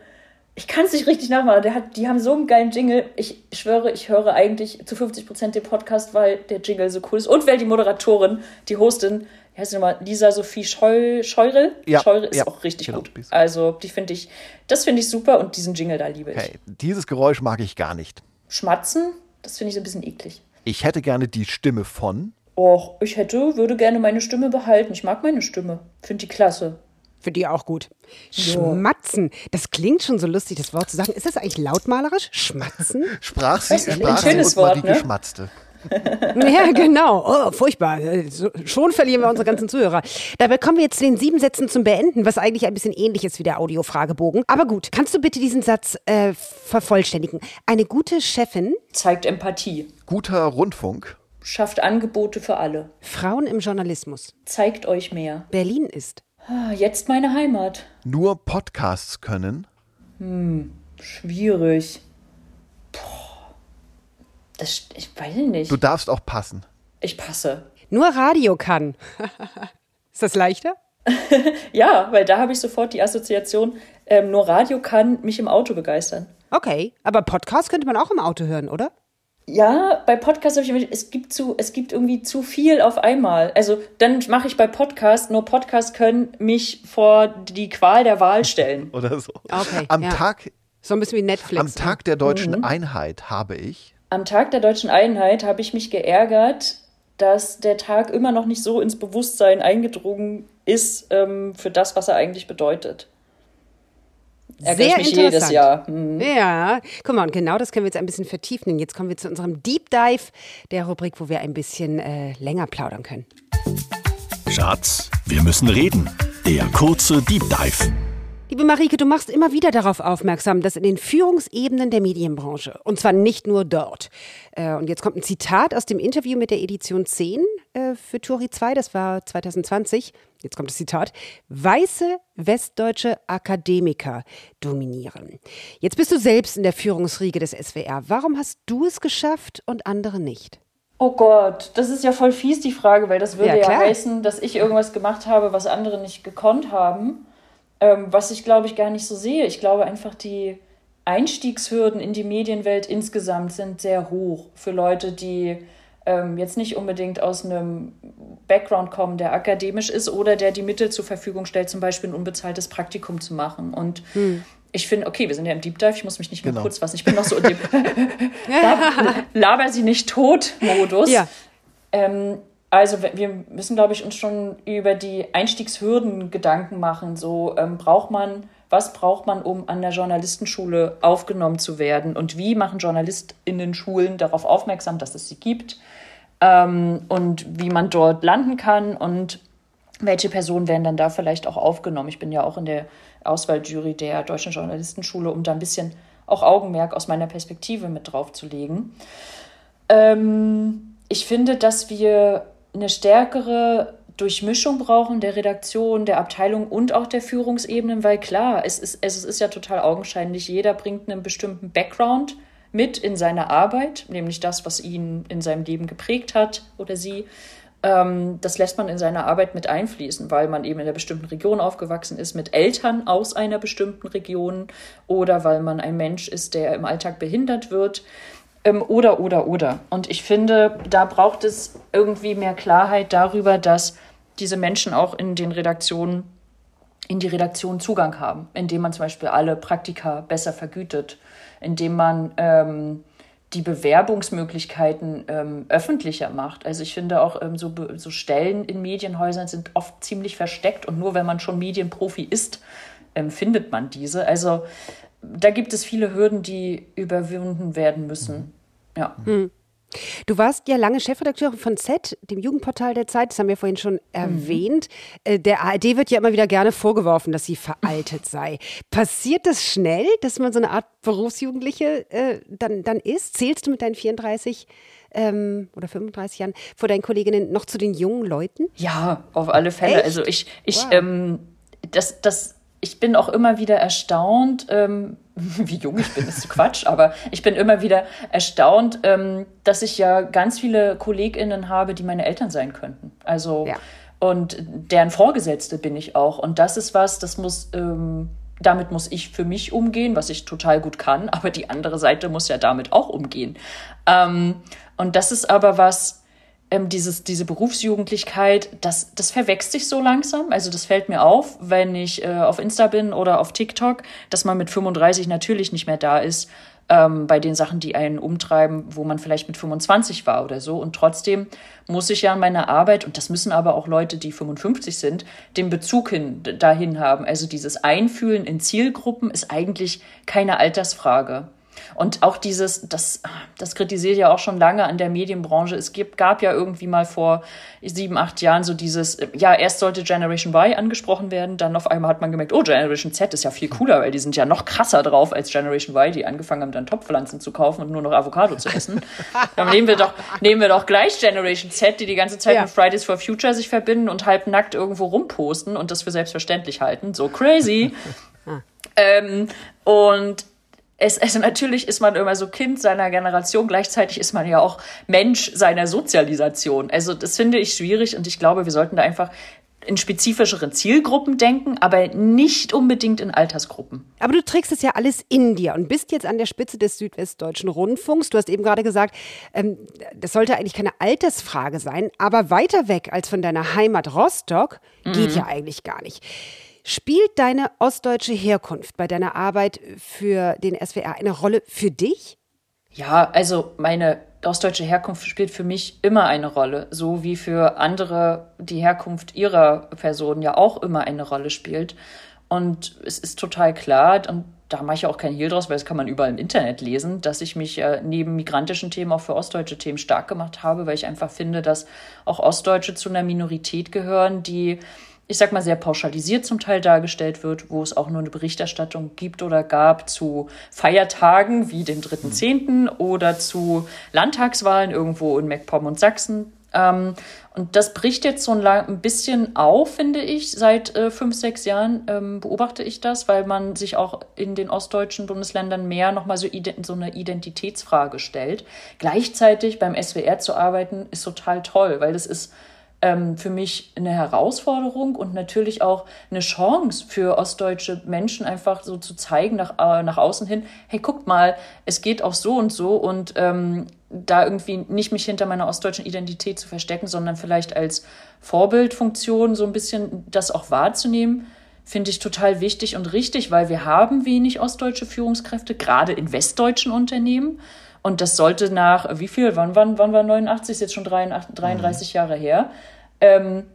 ich kann es nicht richtig nachmachen, der hat, die haben so einen geilen Jingle. Ich schwöre, ich höre eigentlich zu 50 Prozent den Podcast, weil der Jingle so cool ist und weil die Moderatorin, die Hostin, wie heißt sie nochmal, Lisa Sophie Scheu, Scheurel? Ja, Scheurel ist ja, auch richtig genau, gut. Also, die finde ich, das finde ich super und diesen Jingle da liebe ich. Okay, dieses Geräusch mag ich gar nicht. Schmatzen, das finde ich so ein bisschen eklig. Ich hätte gerne die Stimme von. Och, ich hätte, würde gerne meine Stimme behalten. Ich mag meine Stimme. Finde die klasse. Finde die auch gut. Schmatzen. Das klingt schon so lustig, das Wort zu sagen. Ist das eigentlich lautmalerisch? Schmatzen? Sprach sie, sprach Ein sie schönes und mal Wort, die ne? geschmatzte. Ja, genau. Oh, furchtbar. Schon verlieren wir unsere ganzen Zuhörer. Dabei kommen wir jetzt zu den sieben Sätzen zum Beenden, was eigentlich ein bisschen ähnlich ist wie der Audiofragebogen. Aber gut, kannst du bitte diesen Satz äh, vervollständigen? Eine gute Chefin, Zeigt Empathie. Guter Rundfunk. Schafft Angebote für alle. Frauen im Journalismus, Zeigt euch mehr. Berlin ist. Ah, Jetzt meine Heimat. Nur Podcasts können. Schwierig. Boah. Das, ich weiß nicht. Du darfst auch passen. Ich passe. Nur Radio kann. ist das leichter? Ja, weil da habe ich sofort die Assoziation, ähm, nur Radio kann mich im Auto begeistern. Okay, aber Podcast könnte man auch im Auto hören, oder? Ja, bei Podcasts habe ich immer, es gibt zu, es gibt irgendwie zu viel auf einmal. Also dann mache ich bei Podcast, nur Podcasts können mich vor die Qual der Wahl stellen. Oder so. Okay, am, ja. Tag, So ein bisschen wie Netflix. am Tag der deutschen Einheit habe ich. Am Tag der deutschen Einheit habe ich mich geärgert, dass der Tag immer noch nicht so ins Bewusstsein eingedrungen ist ähm, für das, was er eigentlich bedeutet. Ärgere ich Sehr mich jedes interessant. Jahr. Hm. Ja, guck mal, und genau das können wir jetzt ein bisschen vertiefen. Jetzt kommen wir zu unserem Deep Dive, der Rubrik, wo wir ein bisschen äh, länger plaudern können. Schatz, wir müssen reden. Der kurze Deep Dive. Liebe Marike, du machst immer wieder darauf aufmerksam, dass in den Führungsebenen der Medienbranche, und zwar nicht nur dort, äh, und jetzt kommt ein Zitat aus dem Interview mit der Edition 10 äh, für Turi 2, das war 2020, jetzt kommt das Zitat, weiße westdeutsche Akademiker dominieren. Jetzt bist du selbst in der Führungsriege des SWR. Warum hast du es geschafft und andere nicht? Oh Gott, das ist ja voll fies, die Frage, weil das würde Ja, ja, heißen, dass ich irgendwas gemacht habe, was andere nicht gekonnt haben. Ähm, was ich, glaube ich, gar nicht so sehe. Ich glaube einfach, die Einstiegshürden in die Medienwelt insgesamt sind sehr hoch für Leute, die ähm, jetzt nicht unbedingt aus einem Background kommen, der akademisch ist oder der die Mittel zur Verfügung stellt, zum Beispiel ein unbezahltes Praktikum zu machen. Und ich finde, okay, wir sind ja im Deep Dive, ich muss mich nicht mehr Genau. kurz fassen. Ich bin noch so in dem Lab- Laber sie nicht tot Modus. Ja. Ähm, also wir- müssen, glaube ich, uns schon über die Einstiegshürden Gedanken machen. So ähm, braucht man, was braucht man, um an der Journalistenschule aufgenommen zu werden? Und wie machen JournalistInnen-Schulen darauf aufmerksam, dass es sie gibt? Ähm, und wie man dort landen kann und welche Personen werden dann da vielleicht auch aufgenommen? Ich bin ja auch in der Auswahljury der Deutschen Journalistenschule, um da ein bisschen auch Augenmerk aus meiner Perspektive mit drauf zu legen. Ähm, ich finde, dass wir eine stärkere Durchmischung brauchen der Redaktion, der Abteilung und auch der Führungsebenen, weil klar, es ist, es ist ja total augenscheinlich, jeder bringt einen bestimmten Background mit in seine Arbeit, nämlich das, was ihn in seinem Leben geprägt hat oder sie. Ähm, das lässt man in seine Arbeit mit einfließen, weil man eben in einer bestimmten Region aufgewachsen ist, mit Eltern aus einer bestimmten Region oder weil man ein Mensch ist, der im Alltag behindert wird. Ähm, oder, oder, oder. Und ich finde, da braucht es irgendwie mehr Klarheit darüber, dass diese Menschen auch in den Redaktionen, in die Redaktion Zugang haben, indem man zum Beispiel alle Praktika besser vergütet, indem man ähm, die Bewerbungsmöglichkeiten ähm, öffentlicher macht. Also ich finde auch ähm, so, so Stellen in Medienhäusern sind oft ziemlich versteckt und nur wenn man schon Medienprofi ist, ähm, findet man diese. Also da gibt es viele Hürden, die überwunden werden müssen. Ja. Hm. Du warst ja lange Chefredakteurin von Z, dem Jugendportal der Zeit, das haben wir vorhin schon mhm. erwähnt. Äh, der ARD wird ja immer wieder gerne vorgeworfen, dass sie veraltet sei. Passiert das schnell, dass man so eine Art Berufsjugendliche äh, dann, dann ist? Zählst du mit deinen 34 ähm, oder 35 Jahren vor deinen Kolleginnen noch zu den jungen Leuten? Ja, auf alle Fälle. Echt? Also ich, ich, wow. ähm, das, das, ich bin auch immer wieder erstaunt, ähm, wie jung ich bin, ist Quatsch, aber ich bin immer wieder erstaunt, ähm, dass ich ja ganz viele KollegInnen habe, die meine Eltern sein könnten. Also, ja. und deren Vorgesetzte bin ich auch. Und das ist was, das muss, ähm, damit muss ich für mich umgehen, was ich total gut kann, aber die andere Seite muss ja damit auch umgehen. Ähm, und das ist aber was, ähm, dieses, diese Berufsjugendlichkeit, das, das verwächst sich so langsam. Also das fällt mir auf, wenn ich äh, auf Insta bin oder auf TikTok, dass man mit 35 natürlich nicht mehr da ist ähm, bei den Sachen, die einen umtreiben, wo man vielleicht mit 25 war oder so. Und trotzdem muss ich ja in meiner Arbeit, und das müssen aber auch Leute, die 55 sind, den Bezug hin, dahin haben. Also dieses Einfühlen in Zielgruppen ist eigentlich keine Altersfrage. Und auch dieses, das, das kritisiert ja auch schon lange an der Medienbranche. Es gibt, gab ja irgendwie mal vor sieben, acht Jahren so dieses, ja, erst sollte Generation Y angesprochen werden, dann auf einmal hat man gemerkt, oh, Generation Z ist ja viel cooler, weil die sind ja noch krasser drauf als Generation Y, die angefangen haben, dann Topfpflanzen zu kaufen und nur noch Avocado zu essen. dann nehmen wir doch, nehmen wir doch gleich Generation Z, die die ganze Zeit ja. mit Fridays for Future sich verbinden und halb nackt irgendwo rumposten und das für selbstverständlich halten. So crazy. ähm, und es, also natürlich ist man immer so Kind seiner Generation, gleichzeitig ist man ja auch Mensch seiner Sozialisation. Also das finde ich schwierig und ich glaube, wir sollten da einfach in spezifischeren Zielgruppen denken, aber nicht unbedingt in Altersgruppen. Aber du trägst es ja alles in dir und bist jetzt an der Spitze des Südwestdeutschen Rundfunks. Du hast eben gerade gesagt, ähm, das sollte eigentlich keine Altersfrage sein, aber weiter weg als von deiner Heimat Rostock geht mhm. ja eigentlich gar nicht. Spielt deine ostdeutsche Herkunft bei deiner Arbeit für den SWR eine Rolle für dich? Ja, also meine ostdeutsche Herkunft spielt für mich immer eine Rolle, so wie für andere die Herkunft ihrer Person ja auch immer eine Rolle spielt. Und es ist total klar, und da mache ich auch kein Hehl draus, weil das kann man überall im Internet lesen, dass ich mich äh, neben migrantischen Themen auch für ostdeutsche Themen stark gemacht habe, weil ich einfach finde, dass auch Ostdeutsche zu einer Minorität gehören, die ich sag mal, sehr pauschalisiert zum Teil dargestellt wird, wo es auch nur eine Berichterstattung gibt oder gab zu Feiertagen wie dem 3.10. oder zu Landtagswahlen irgendwo in MacPom und Sachsen. Ähm, und das bricht jetzt so ein, ein bisschen auf, finde ich. Seit äh, fünf, sechs Jahren ähm, beobachte ich das, weil man sich auch in den ostdeutschen Bundesländern mehr nochmal so, so eine Identitätsfrage stellt. Gleichzeitig beim SWR zu arbeiten, ist total toll, weil das ist ähm, für mich eine Herausforderung und natürlich auch eine Chance für ostdeutsche Menschen einfach so zu zeigen nach, äh, nach außen hin, hey, guckt mal, es geht auch so und so und ähm, da irgendwie nicht mich hinter meiner ostdeutschen Identität zu verstecken, sondern vielleicht als Vorbildfunktion so ein bisschen das auch wahrzunehmen, finde ich total wichtig und richtig, weil wir haben wenig ostdeutsche Führungskräfte, gerade in westdeutschen Unternehmen. Und das sollte nach, wie viel, wann, wann, wann war 89, ist jetzt schon 33, 33 mhm. Jahre her. Ähm,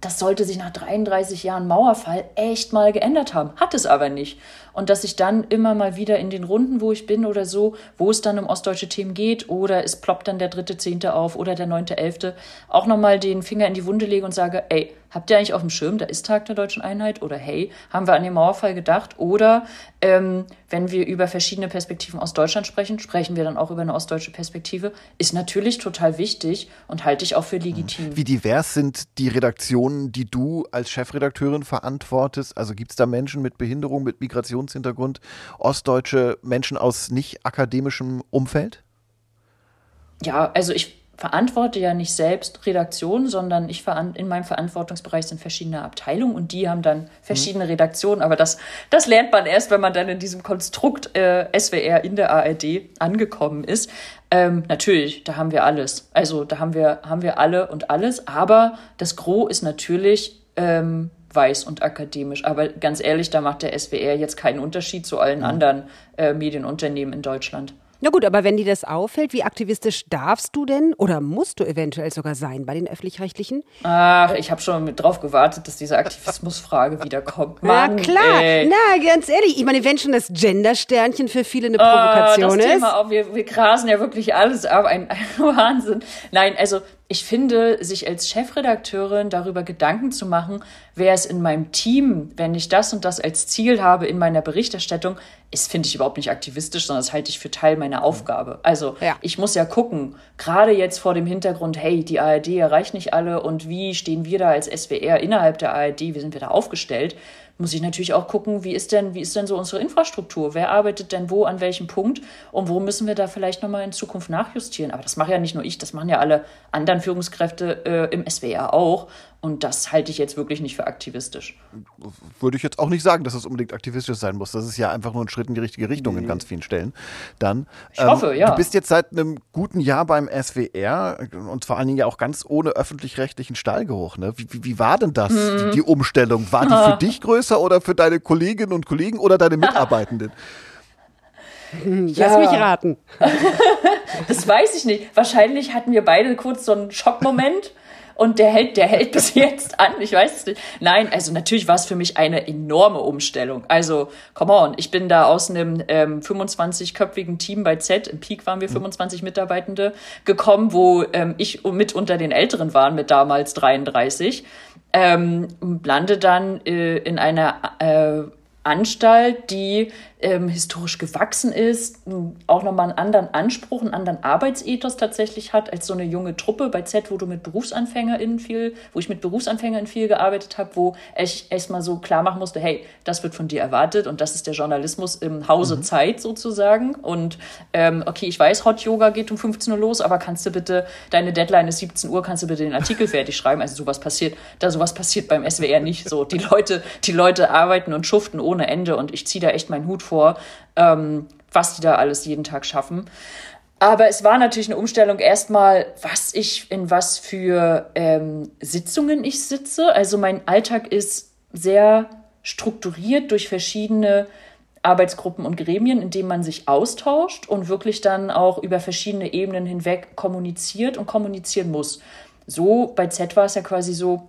das sollte sich nach 33 Jahren Mauerfall echt mal geändert haben. Hat es aber nicht. Und dass ich dann immer mal wieder in den Runden, wo ich bin oder so, wo es dann um ostdeutsche Themen geht oder es ploppt dann der dritte Zehnte auf oder der neunte Elfte, auch nochmal den Finger in die Wunde lege und sage, ey, habt ihr eigentlich auf dem Schirm, da ist Tag der deutschen Einheit? Oder hey, haben wir an den Mauerfall gedacht? Oder ähm, wenn wir über verschiedene Perspektiven aus Deutschland sprechen, sprechen wir dann auch über eine ostdeutsche Perspektive. Ist natürlich total wichtig und halte ich auch für legitim. Wie divers sind die Redaktionen, die du als Chefredakteurin verantwortest? Also gibt es da Menschen mit Behinderung, mit Migrationshintergrund, ostdeutsche Menschen aus nicht akademischem Umfeld? Ja, also ich verantworte ja nicht selbst Redaktionen, sondern ich in meinem Verantwortungsbereich sind verschiedene Abteilungen und die haben dann verschiedene mhm. Redaktionen. Aber das, das lernt man erst, wenn man dann in diesem Konstrukt äh, SWR in der ARD angekommen ist. Ähm, natürlich, da haben wir alles. Also da haben wir, haben wir alle und alles. Aber das Gros ist natürlich ähm, weiß und akademisch. Aber ganz ehrlich, da macht der SWR jetzt keinen Unterschied zu allen anderen äh, Medienunternehmen in Deutschland. Na gut, aber wenn dir das auffällt, wie aktivistisch darfst du denn oder musst du eventuell sogar sein bei den öffentlich-rechtlichen? Ach, ich habe schon drauf gewartet, dass diese Aktivismusfrage wiederkommt. Na klar, ey. na ganz ehrlich, ich meine, wenn schon das Gender-Sternchen für viele eine Provokation oh, das ist. Thema auch, wir, wir grasen ja wirklich alles ab, ein, ein Wahnsinn. Nein, also ich finde, sich als Chefredakteurin darüber Gedanken zu machen, wer es in meinem Team, wenn ich das und das als Ziel habe in meiner Berichterstattung, ist, finde ich überhaupt nicht aktivistisch, sondern das halte ich für Teil meiner Aufgabe. Also ja. ich muss ja gucken, gerade jetzt vor dem Hintergrund, hey, die ARD erreicht nicht alle und wie stehen wir da als SWR innerhalb der ARD, wie sind wir da aufgestellt? Muss ich natürlich auch gucken, wie ist denn, wie ist denn so unsere Infrastruktur? Wer arbeitet denn wo, an welchem Punkt? Und wo müssen wir da vielleicht nochmal in Zukunft nachjustieren? Aber das mache ja nicht nur ich, das machen ja alle anderen Führungskräfte äh, im SWR auch. Und das halte ich jetzt wirklich nicht für aktivistisch. Würde ich jetzt auch nicht sagen, dass es unbedingt aktivistisch sein muss. Das ist ja einfach nur ein Schritt in die richtige Richtung in ganz vielen Stellen. Dann, ich ähm, hoffe, ja. Du bist jetzt seit einem guten Jahr beim SWR und vor allen Dingen ja auch ganz ohne öffentlich-rechtlichen Stallgeruch. Ne? Wie, wie, wie, war denn das, mhm. die, die, Umstellung? War die für dich größer oder für deine Kolleginnen und Kollegen oder deine Mitarbeitenden? Lass ja. mich raten. das weiß ich nicht. Wahrscheinlich hatten wir beide kurz so einen Schockmoment und der hält, der hält bis jetzt an. Ich weiß es nicht. Nein, also natürlich war es für mich eine enorme Umstellung. Also, come on, ich bin da aus einem ähm, 25-köpfigen Team bei Z, im Peak waren wir 25 mhm. Mitarbeitende, gekommen, wo ähm, ich mit unter den Älteren waren, mit damals 33. Ähm, lande dann äh, in einer äh, Anstalt, die ähm, historisch gewachsen ist, auch nochmal einen anderen Anspruch, einen anderen Arbeitsethos tatsächlich hat als so eine junge Truppe bei Z, wo du mit BerufsanfängerInnen viel, wo ich mit BerufsanfängerInnen viel gearbeitet habe, wo ich erstmal so klar machen musste, hey, das wird von dir erwartet und das ist der Journalismus im Hause mhm. Zeit sozusagen. Und ähm, okay, ich weiß, Hot Yoga geht um 15 Uhr los, aber kannst du bitte, deine Deadline ist 17 Uhr, kannst du bitte den Artikel fertig schreiben? Also sowas passiert, da sowas passiert beim SWR nicht so. Die Leute, die Leute arbeiten und schuften ohne Ende und ich ziehe da echt meinen Hut vor vor, ähm, was die da alles jeden Tag schaffen. Aber es war natürlich eine Umstellung erstmal, was ich, in was für ähm, Sitzungen ich sitze. Also mein Alltag ist sehr strukturiert durch verschiedene Arbeitsgruppen und Gremien, in denen man sich austauscht und wirklich dann auch über verschiedene Ebenen hinweg kommuniziert und kommunizieren muss. So bei Z war es ja quasi so,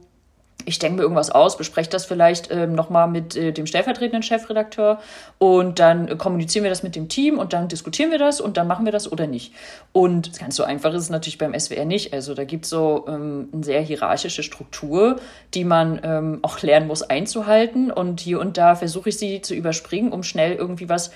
ich denke mir irgendwas aus, bespreche das vielleicht ähm, nochmal mit äh, dem stellvertretenden Chefredakteur und dann äh, kommunizieren wir das mit dem Team und dann diskutieren wir das und dann machen wir das oder nicht. Und ganz so einfach ist es natürlich beim SWR nicht. Also da gibt es so ähm, eine sehr hierarchische Struktur, die man ähm, auch lernen muss einzuhalten und hier und da versuche ich sie zu überspringen, um schnell irgendwie was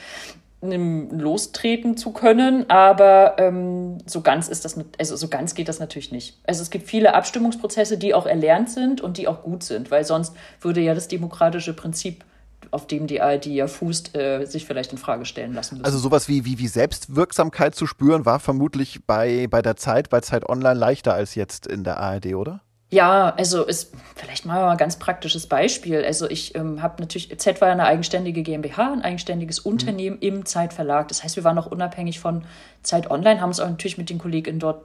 lostreten zu können, aber ähm, so ganz ist das, also so ganz geht das natürlich nicht. Also es gibt viele Abstimmungsprozesse, die auch erlernt sind und die auch gut sind, weil sonst würde ja das demokratische Prinzip auf dem die ARD ja fußt, äh, sich vielleicht in Frage stellen lassen müssen. Also sowas wie, wie, wie Selbstwirksamkeit zu spüren, war vermutlich bei, bei der Zeit, bei Zeit Online leichter als jetzt in der ARD, oder? Ja, also ist vielleicht mal ein ganz praktisches Beispiel. Also ich ähm, habe natürlich, Z war ja eine eigenständige GmbH, ein eigenständiges mhm. Unternehmen mhm. im Zeitverlag. Das heißt, wir waren noch unabhängig von Zeit Online, haben uns auch natürlich mit den Kolleginnen dort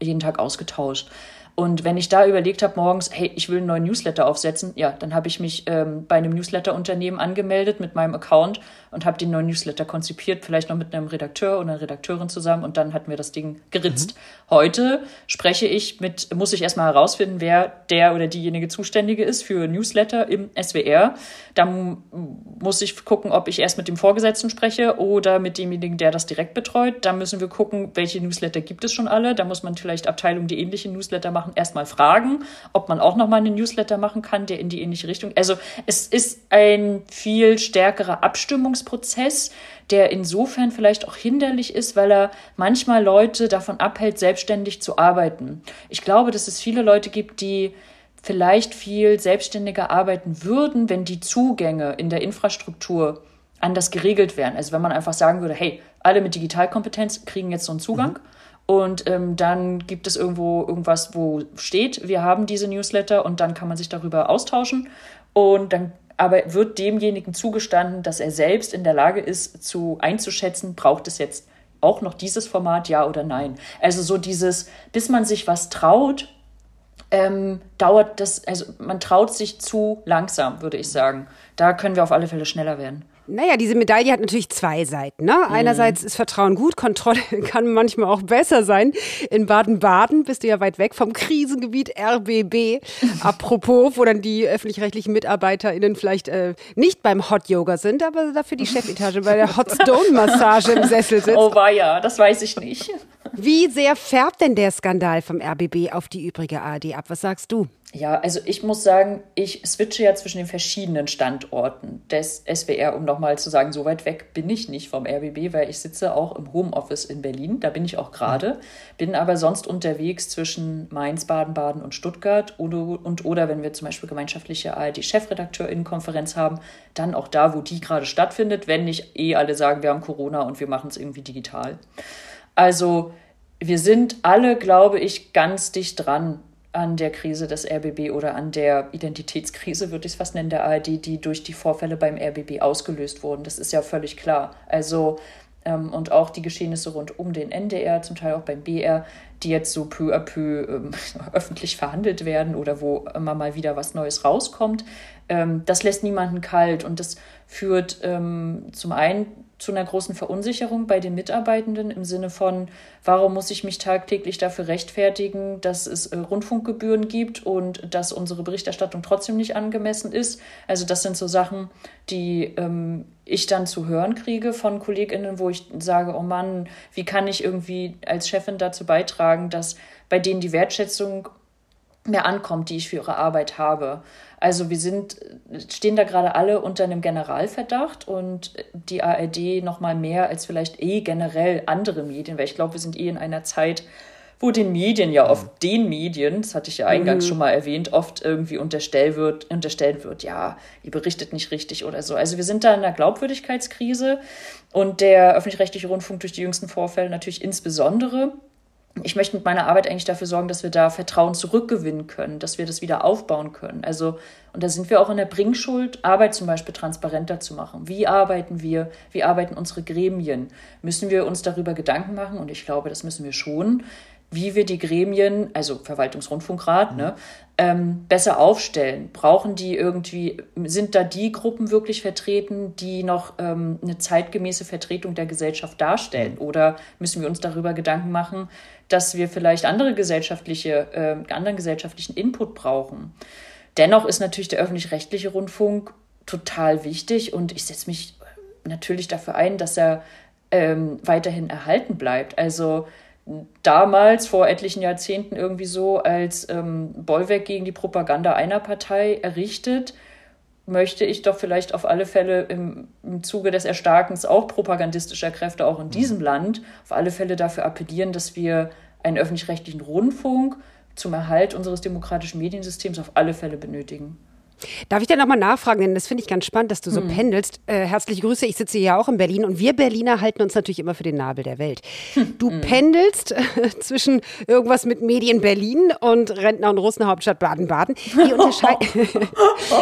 jeden Tag ausgetauscht. Und wenn ich da überlegt habe morgens, hey, ich will einen neuen Newsletter aufsetzen, ja, dann habe ich mich ähm, bei einem Newsletter-Unternehmen angemeldet mit meinem Account und habe den neuen Newsletter konzipiert, vielleicht noch mit einem Redakteur oder einer Redakteurin zusammen und dann hatten wir das Ding geritzt. Mhm. Heute spreche ich mit, muss ich erstmal herausfinden, wer der oder diejenige Zuständige ist für Newsletter im SWR. Dann muss ich gucken, ob ich erst mit dem Vorgesetzten spreche oder mit demjenigen, der das direkt betreut. Dann müssen wir gucken, welche Newsletter gibt es schon alle. Da muss man vielleicht Abteilungen, die ähnliche Newsletter machen, machen, erstmal fragen, ob man auch nochmal einen Newsletter machen kann, der in die ähnliche Richtung. Also es ist ein viel stärkerer Abstimmungsprozess, der insofern vielleicht auch hinderlich ist, weil er manchmal Leute davon abhält, selbstständig zu arbeiten. Ich glaube, dass es viele Leute gibt, die vielleicht viel selbstständiger arbeiten würden, wenn die Zugänge in der Infrastruktur anders geregelt wären. Also wenn man einfach sagen würde, hey, alle mit Digitalkompetenz kriegen jetzt so einen Zugang. Mhm. Und ähm, dann gibt es irgendwo irgendwas, wo steht, wir haben diese Newsletter und dann kann man sich darüber austauschen. Und dann aber wird demjenigen zugestanden, dass er selbst in der Lage ist, zu einzuschätzen, braucht es jetzt auch noch dieses Format, ja oder nein. Also so dieses, bis man sich was traut, ähm, dauert das, also man traut sich zu langsam, würde ich sagen. Da können wir auf alle Fälle schneller werden. Naja, diese Medaille hat natürlich zwei Seiten. Ne? Einerseits ist Vertrauen gut, Kontrolle kann manchmal auch besser sein. In Baden-Baden bist du ja weit weg vom Krisengebiet RBB. Apropos, wo dann die öffentlich-rechtlichen MitarbeiterInnen vielleicht äh, nicht beim Hot Yoga sind, aber dafür die Chefetage bei der Hot Stone Massage im Sessel sitzt. Oh war ja, das weiß ich nicht. Wie sehr färbt denn der Skandal vom RBB auf die übrige ARD ab? Was sagst du? Ja, also ich muss sagen, ich switche ja zwischen den verschiedenen Standorten des SWR, um nochmal zu sagen, so weit weg bin ich nicht vom RBB, weil ich sitze auch im Homeoffice in Berlin, da bin ich auch gerade, bin aber sonst unterwegs zwischen Mainz, Baden-Baden und Stuttgart oder, und oder wenn wir zum Beispiel gemeinschaftliche ARD-Chefredakteurinnenkonferenz haben, dann auch da, wo die gerade stattfindet, wenn nicht eh alle sagen, wir haben Corona und wir machen es irgendwie digital. Also wir sind alle, glaube ich, ganz dicht dran an der Krise des RBB oder an der Identitätskrise, würde ich es fast nennen, der ARD, die durch die Vorfälle beim RBB ausgelöst wurden. Das ist ja völlig klar. Also, ähm, und auch die Geschehnisse rund um den NDR, zum Teil auch beim BR, die jetzt so peu à peu ähm, öffentlich verhandelt werden oder wo immer mal wieder was Neues rauskommt, ähm, das lässt niemanden kalt und das führt ähm, zum einen zu einer großen Verunsicherung bei den Mitarbeitenden im Sinne von, warum muss ich mich tagtäglich dafür rechtfertigen, dass es äh, Rundfunkgebühren gibt und dass unsere Berichterstattung trotzdem nicht angemessen ist. Also das sind so Sachen, die ähm, ich dann zu hören kriege von Kolleginnen, wo ich sage, oh Mann, wie kann ich irgendwie als Chefin dazu beitragen, dass bei denen die Wertschätzung mehr ankommt, die ich für ihre Arbeit habe. Also wir sind, stehen da gerade alle unter einem Generalverdacht und die ARD noch mal mehr als vielleicht eh generell andere Medien, weil ich glaube, wir sind eh in einer Zeit, wo den Medien ja oft den Medien, das hatte ich ja eingangs mhm. schon mal erwähnt, oft irgendwie unterstellt wird, unterstellt wird, ja, ihr berichtet nicht richtig oder so. Also wir sind da in einer Glaubwürdigkeitskrise und der öffentlich-rechtliche Rundfunk durch die jüngsten Vorfälle natürlich insbesondere ich möchte mit meiner Arbeit eigentlich dafür sorgen, dass wir da Vertrauen zurückgewinnen können, dass wir das wieder aufbauen können. Also, und da sind wir auch in der Bringschuld, Arbeit zum Beispiel transparenter zu machen. Wie arbeiten wir? Wie arbeiten unsere Gremien? Müssen wir uns darüber Gedanken machen? Und ich glaube, das müssen wir schon, wie wir die Gremien, also Verwaltungsrundfunkrat, mhm. ne, ähm, besser aufstellen. Brauchen die irgendwie, sind da die Gruppen wirklich vertreten, die noch ähm, eine zeitgemäße Vertretung der Gesellschaft darstellen? Mhm. Oder müssen wir uns darüber Gedanken machen, dass wir vielleicht andere gesellschaftliche, äh, anderen gesellschaftlichen Input brauchen? Dennoch ist natürlich der öffentlich-rechtliche Rundfunk total wichtig und ich setze mich natürlich dafür ein, dass er ähm, weiterhin erhalten bleibt. Also damals vor etlichen Jahrzehnten irgendwie so als ähm, Bollwerk gegen die Propaganda einer Partei errichtet, möchte ich doch vielleicht auf alle Fälle im, im Zuge des Erstarkens auch propagandistischer Kräfte auch in mhm. diesem Land auf alle Fälle dafür appellieren, dass wir einen öffentlich-rechtlichen Rundfunk zum Erhalt unseres demokratischen Mediensystems auf alle Fälle benötigen. Darf ich da nochmal nachfragen, denn das finde ich ganz spannend, dass du so hm. pendelst. Äh, herzliche Grüße, ich sitze ja auch in Berlin und wir Berliner halten uns natürlich immer für den Nabel der Welt. Du hm. pendelst äh, zwischen irgendwas mit Medien Berlin und Rentner und Russenhauptstadt Baden-Baden. Wie, unterscheid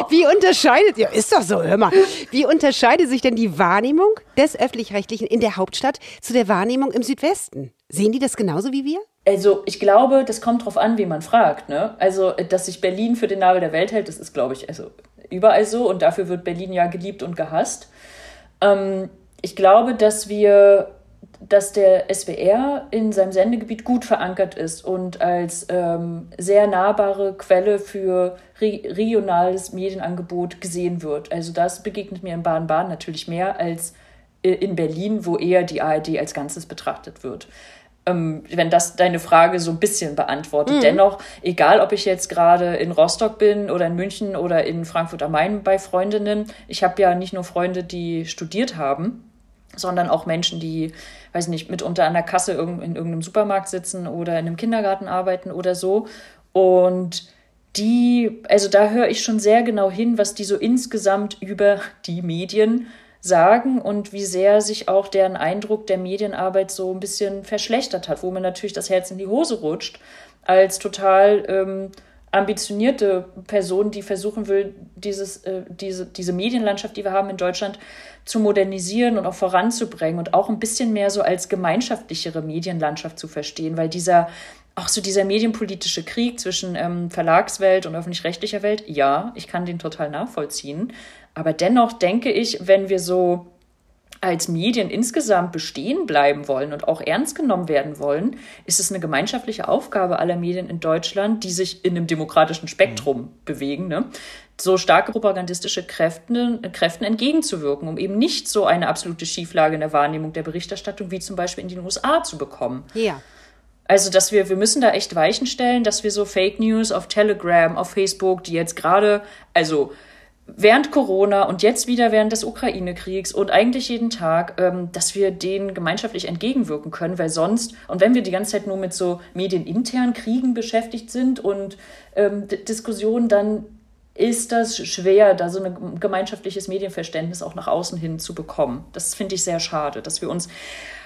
Wie unterscheidet, ja ist doch so, hör mal. Wie unterscheidet sich denn die Wahrnehmung des Öffentlich-Rechtlichen in der Hauptstadt zu der Wahrnehmung im Südwesten? Sehen die das genauso wie wir? Also ich glaube, das kommt drauf an, wie man fragt. Ne? Also, dass sich Berlin für den Nabel der Welt hält, das ist, glaube ich, also überall so und dafür wird Berlin ja geliebt und gehasst. Ähm, ich glaube, dass wir, dass der SWR in seinem Sendegebiet gut verankert ist und als ähm, sehr nahbare Quelle für re regionales Medienangebot gesehen wird. Also das begegnet mir in Baden-Baden natürlich mehr als äh, in Berlin, wo eher die ARD als Ganzes betrachtet wird ähm, wenn das deine Frage so ein bisschen beantwortet. Mhm. Dennoch, egal ob ich jetzt gerade in Rostock bin oder in München oder in Frankfurt am Main bei Freundinnen, ich habe ja nicht nur Freunde, die studiert haben, sondern auch Menschen, die, weiß nicht, mitunter an der Kasse in irgendeinem Supermarkt sitzen oder in einem Kindergarten arbeiten oder so. Und die, also da höre ich schon sehr genau hin, was die so insgesamt über die Medien sagen und wie sehr sich auch deren Eindruck der Medienarbeit so ein bisschen verschlechtert hat, wo mir natürlich das Herz in die Hose rutscht, als total ähm, ambitionierte Person, die versuchen will, dieses, äh, diese, diese Medienlandschaft, die wir haben in Deutschland, zu modernisieren und auch voranzubringen und auch ein bisschen mehr so als gemeinschaftlichere Medienlandschaft zu verstehen, weil dieser auch so dieser medienpolitische Krieg zwischen ähm, Verlagswelt und öffentlich-rechtlicher Welt, ja, ich kann den total nachvollziehen. Aber dennoch denke ich, wenn wir so als Medien insgesamt bestehen bleiben wollen und auch ernst genommen werden wollen, ist es eine gemeinschaftliche Aufgabe aller Medien in Deutschland, die sich in einem demokratischen Spektrum mhm. bewegen, ne? so starke propagandistische Kräften, Kräften entgegenzuwirken, um eben nicht so eine absolute Schieflage in der Wahrnehmung der Berichterstattung wie zum Beispiel in den USA zu bekommen. Ja. Also, dass wir, wir müssen da echt Weichen stellen, dass wir so Fake News auf Telegram, auf Facebook, die jetzt gerade, also während Corona und jetzt wieder während des Ukraine-Kriegs und eigentlich jeden Tag, ähm, dass wir denen gemeinschaftlich entgegenwirken können, weil sonst, und wenn wir die ganze Zeit nur mit so medieninternen Kriegen beschäftigt sind und ähm, Diskussionen, dann ist das schwer, da so ein gemeinschaftliches Medienverständnis auch nach außen hin zu bekommen. Das finde ich sehr schade, dass wir uns,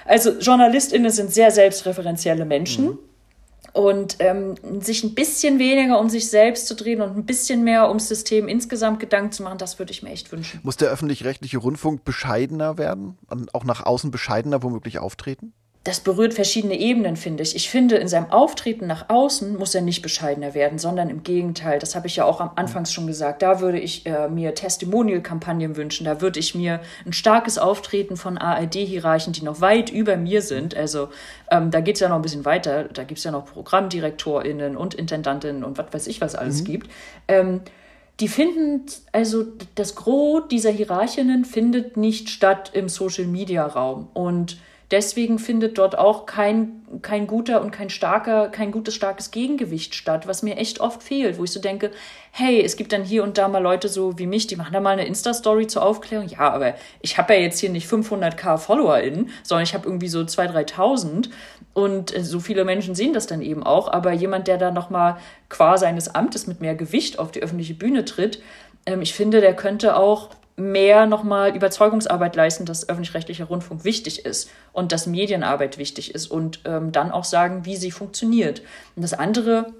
also JournalistInnen sind sehr selbstreferenzielle Menschen. Mhm und ähm, sich ein bisschen weniger um sich selbst zu drehen und ein bisschen mehr ums System insgesamt Gedanken zu machen, das würde ich mir echt wünschen. Muss der öffentlich-rechtliche Rundfunk bescheidener werden und auch nach außen bescheidener womöglich auftreten? Das berührt verschiedene Ebenen, finde ich. Ich finde, in seinem Auftreten nach außen muss er nicht bescheidener werden, sondern im Gegenteil. Das habe ich ja auch am Anfang schon gesagt. Da würde ich äh, mir Testimonial-Kampagnen wünschen. Da würde ich mir ein starkes Auftreten von ARD-Hierarchen, die noch weit über mir sind. Also ähm, da geht es ja noch ein bisschen weiter. Da gibt es ja noch ProgrammdirektorInnen und Intendantinnen und was weiß ich, was alles mhm. gibt. Ähm, die finden, also das Gros dieser Hierarchinnen findet nicht statt im Social-Media-Raum. Und deswegen findet dort auch kein, kein guter und kein starker, kein gutes, starkes Gegengewicht statt, was mir echt oft fehlt, wo ich so denke, hey, es gibt dann hier und da mal Leute so wie mich, die machen da mal eine Insta-Story zur Aufklärung. Ja, aber ich habe ja jetzt hier nicht 500k FollowerInnen, sondern ich habe irgendwie so 2.000, 3.000 und äh, so viele Menschen sehen das dann eben auch. Aber jemand, der da nochmal qua seines Amtes mit mehr Gewicht auf die öffentliche Bühne tritt, ähm, ich finde, der könnte auch mehr nochmal Überzeugungsarbeit leisten, dass öffentlich-rechtlicher Rundfunk wichtig ist und dass Medienarbeit wichtig ist und ähm, dann auch sagen, wie sie funktioniert. Und das andere,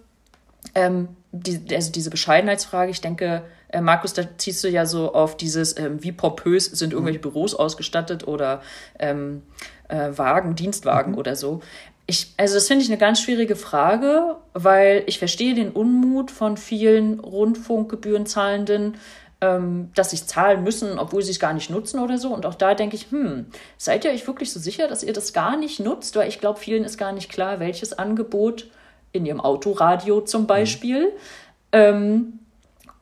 ähm, die, also diese Bescheidenheitsfrage, ich denke, äh, Markus, da ziehst du ja so auf dieses, ähm, wie pompös sind irgendwelche mhm. Büros ausgestattet oder ähm, äh, Wagen, Dienstwagen mhm. oder so. Ich, also das finde ich eine ganz schwierige Frage, weil ich verstehe den Unmut von vielen Rundfunkgebührenzahlenden, ähm, dass sie zahlen müssen, obwohl sie es gar nicht nutzen oder so. Und auch da denke ich, hm, seid ihr euch wirklich so sicher, dass ihr das gar nicht nutzt? Weil ich glaube, vielen ist gar nicht klar, welches Angebot in ihrem Autoradio zum Beispiel, mhm. ähm,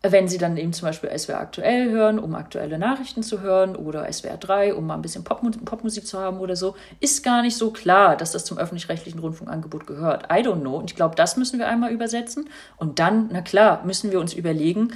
wenn sie dann eben zum Beispiel SWR aktuell hören, um aktuelle Nachrichten zu hören oder SWR 3, um mal ein bisschen Popmusik, Popmusik zu haben oder so, ist gar nicht so klar, dass das zum öffentlich-rechtlichen Rundfunkangebot gehört. I don't know. Und ich glaube, das müssen wir einmal übersetzen. Und dann, na klar, müssen wir uns überlegen,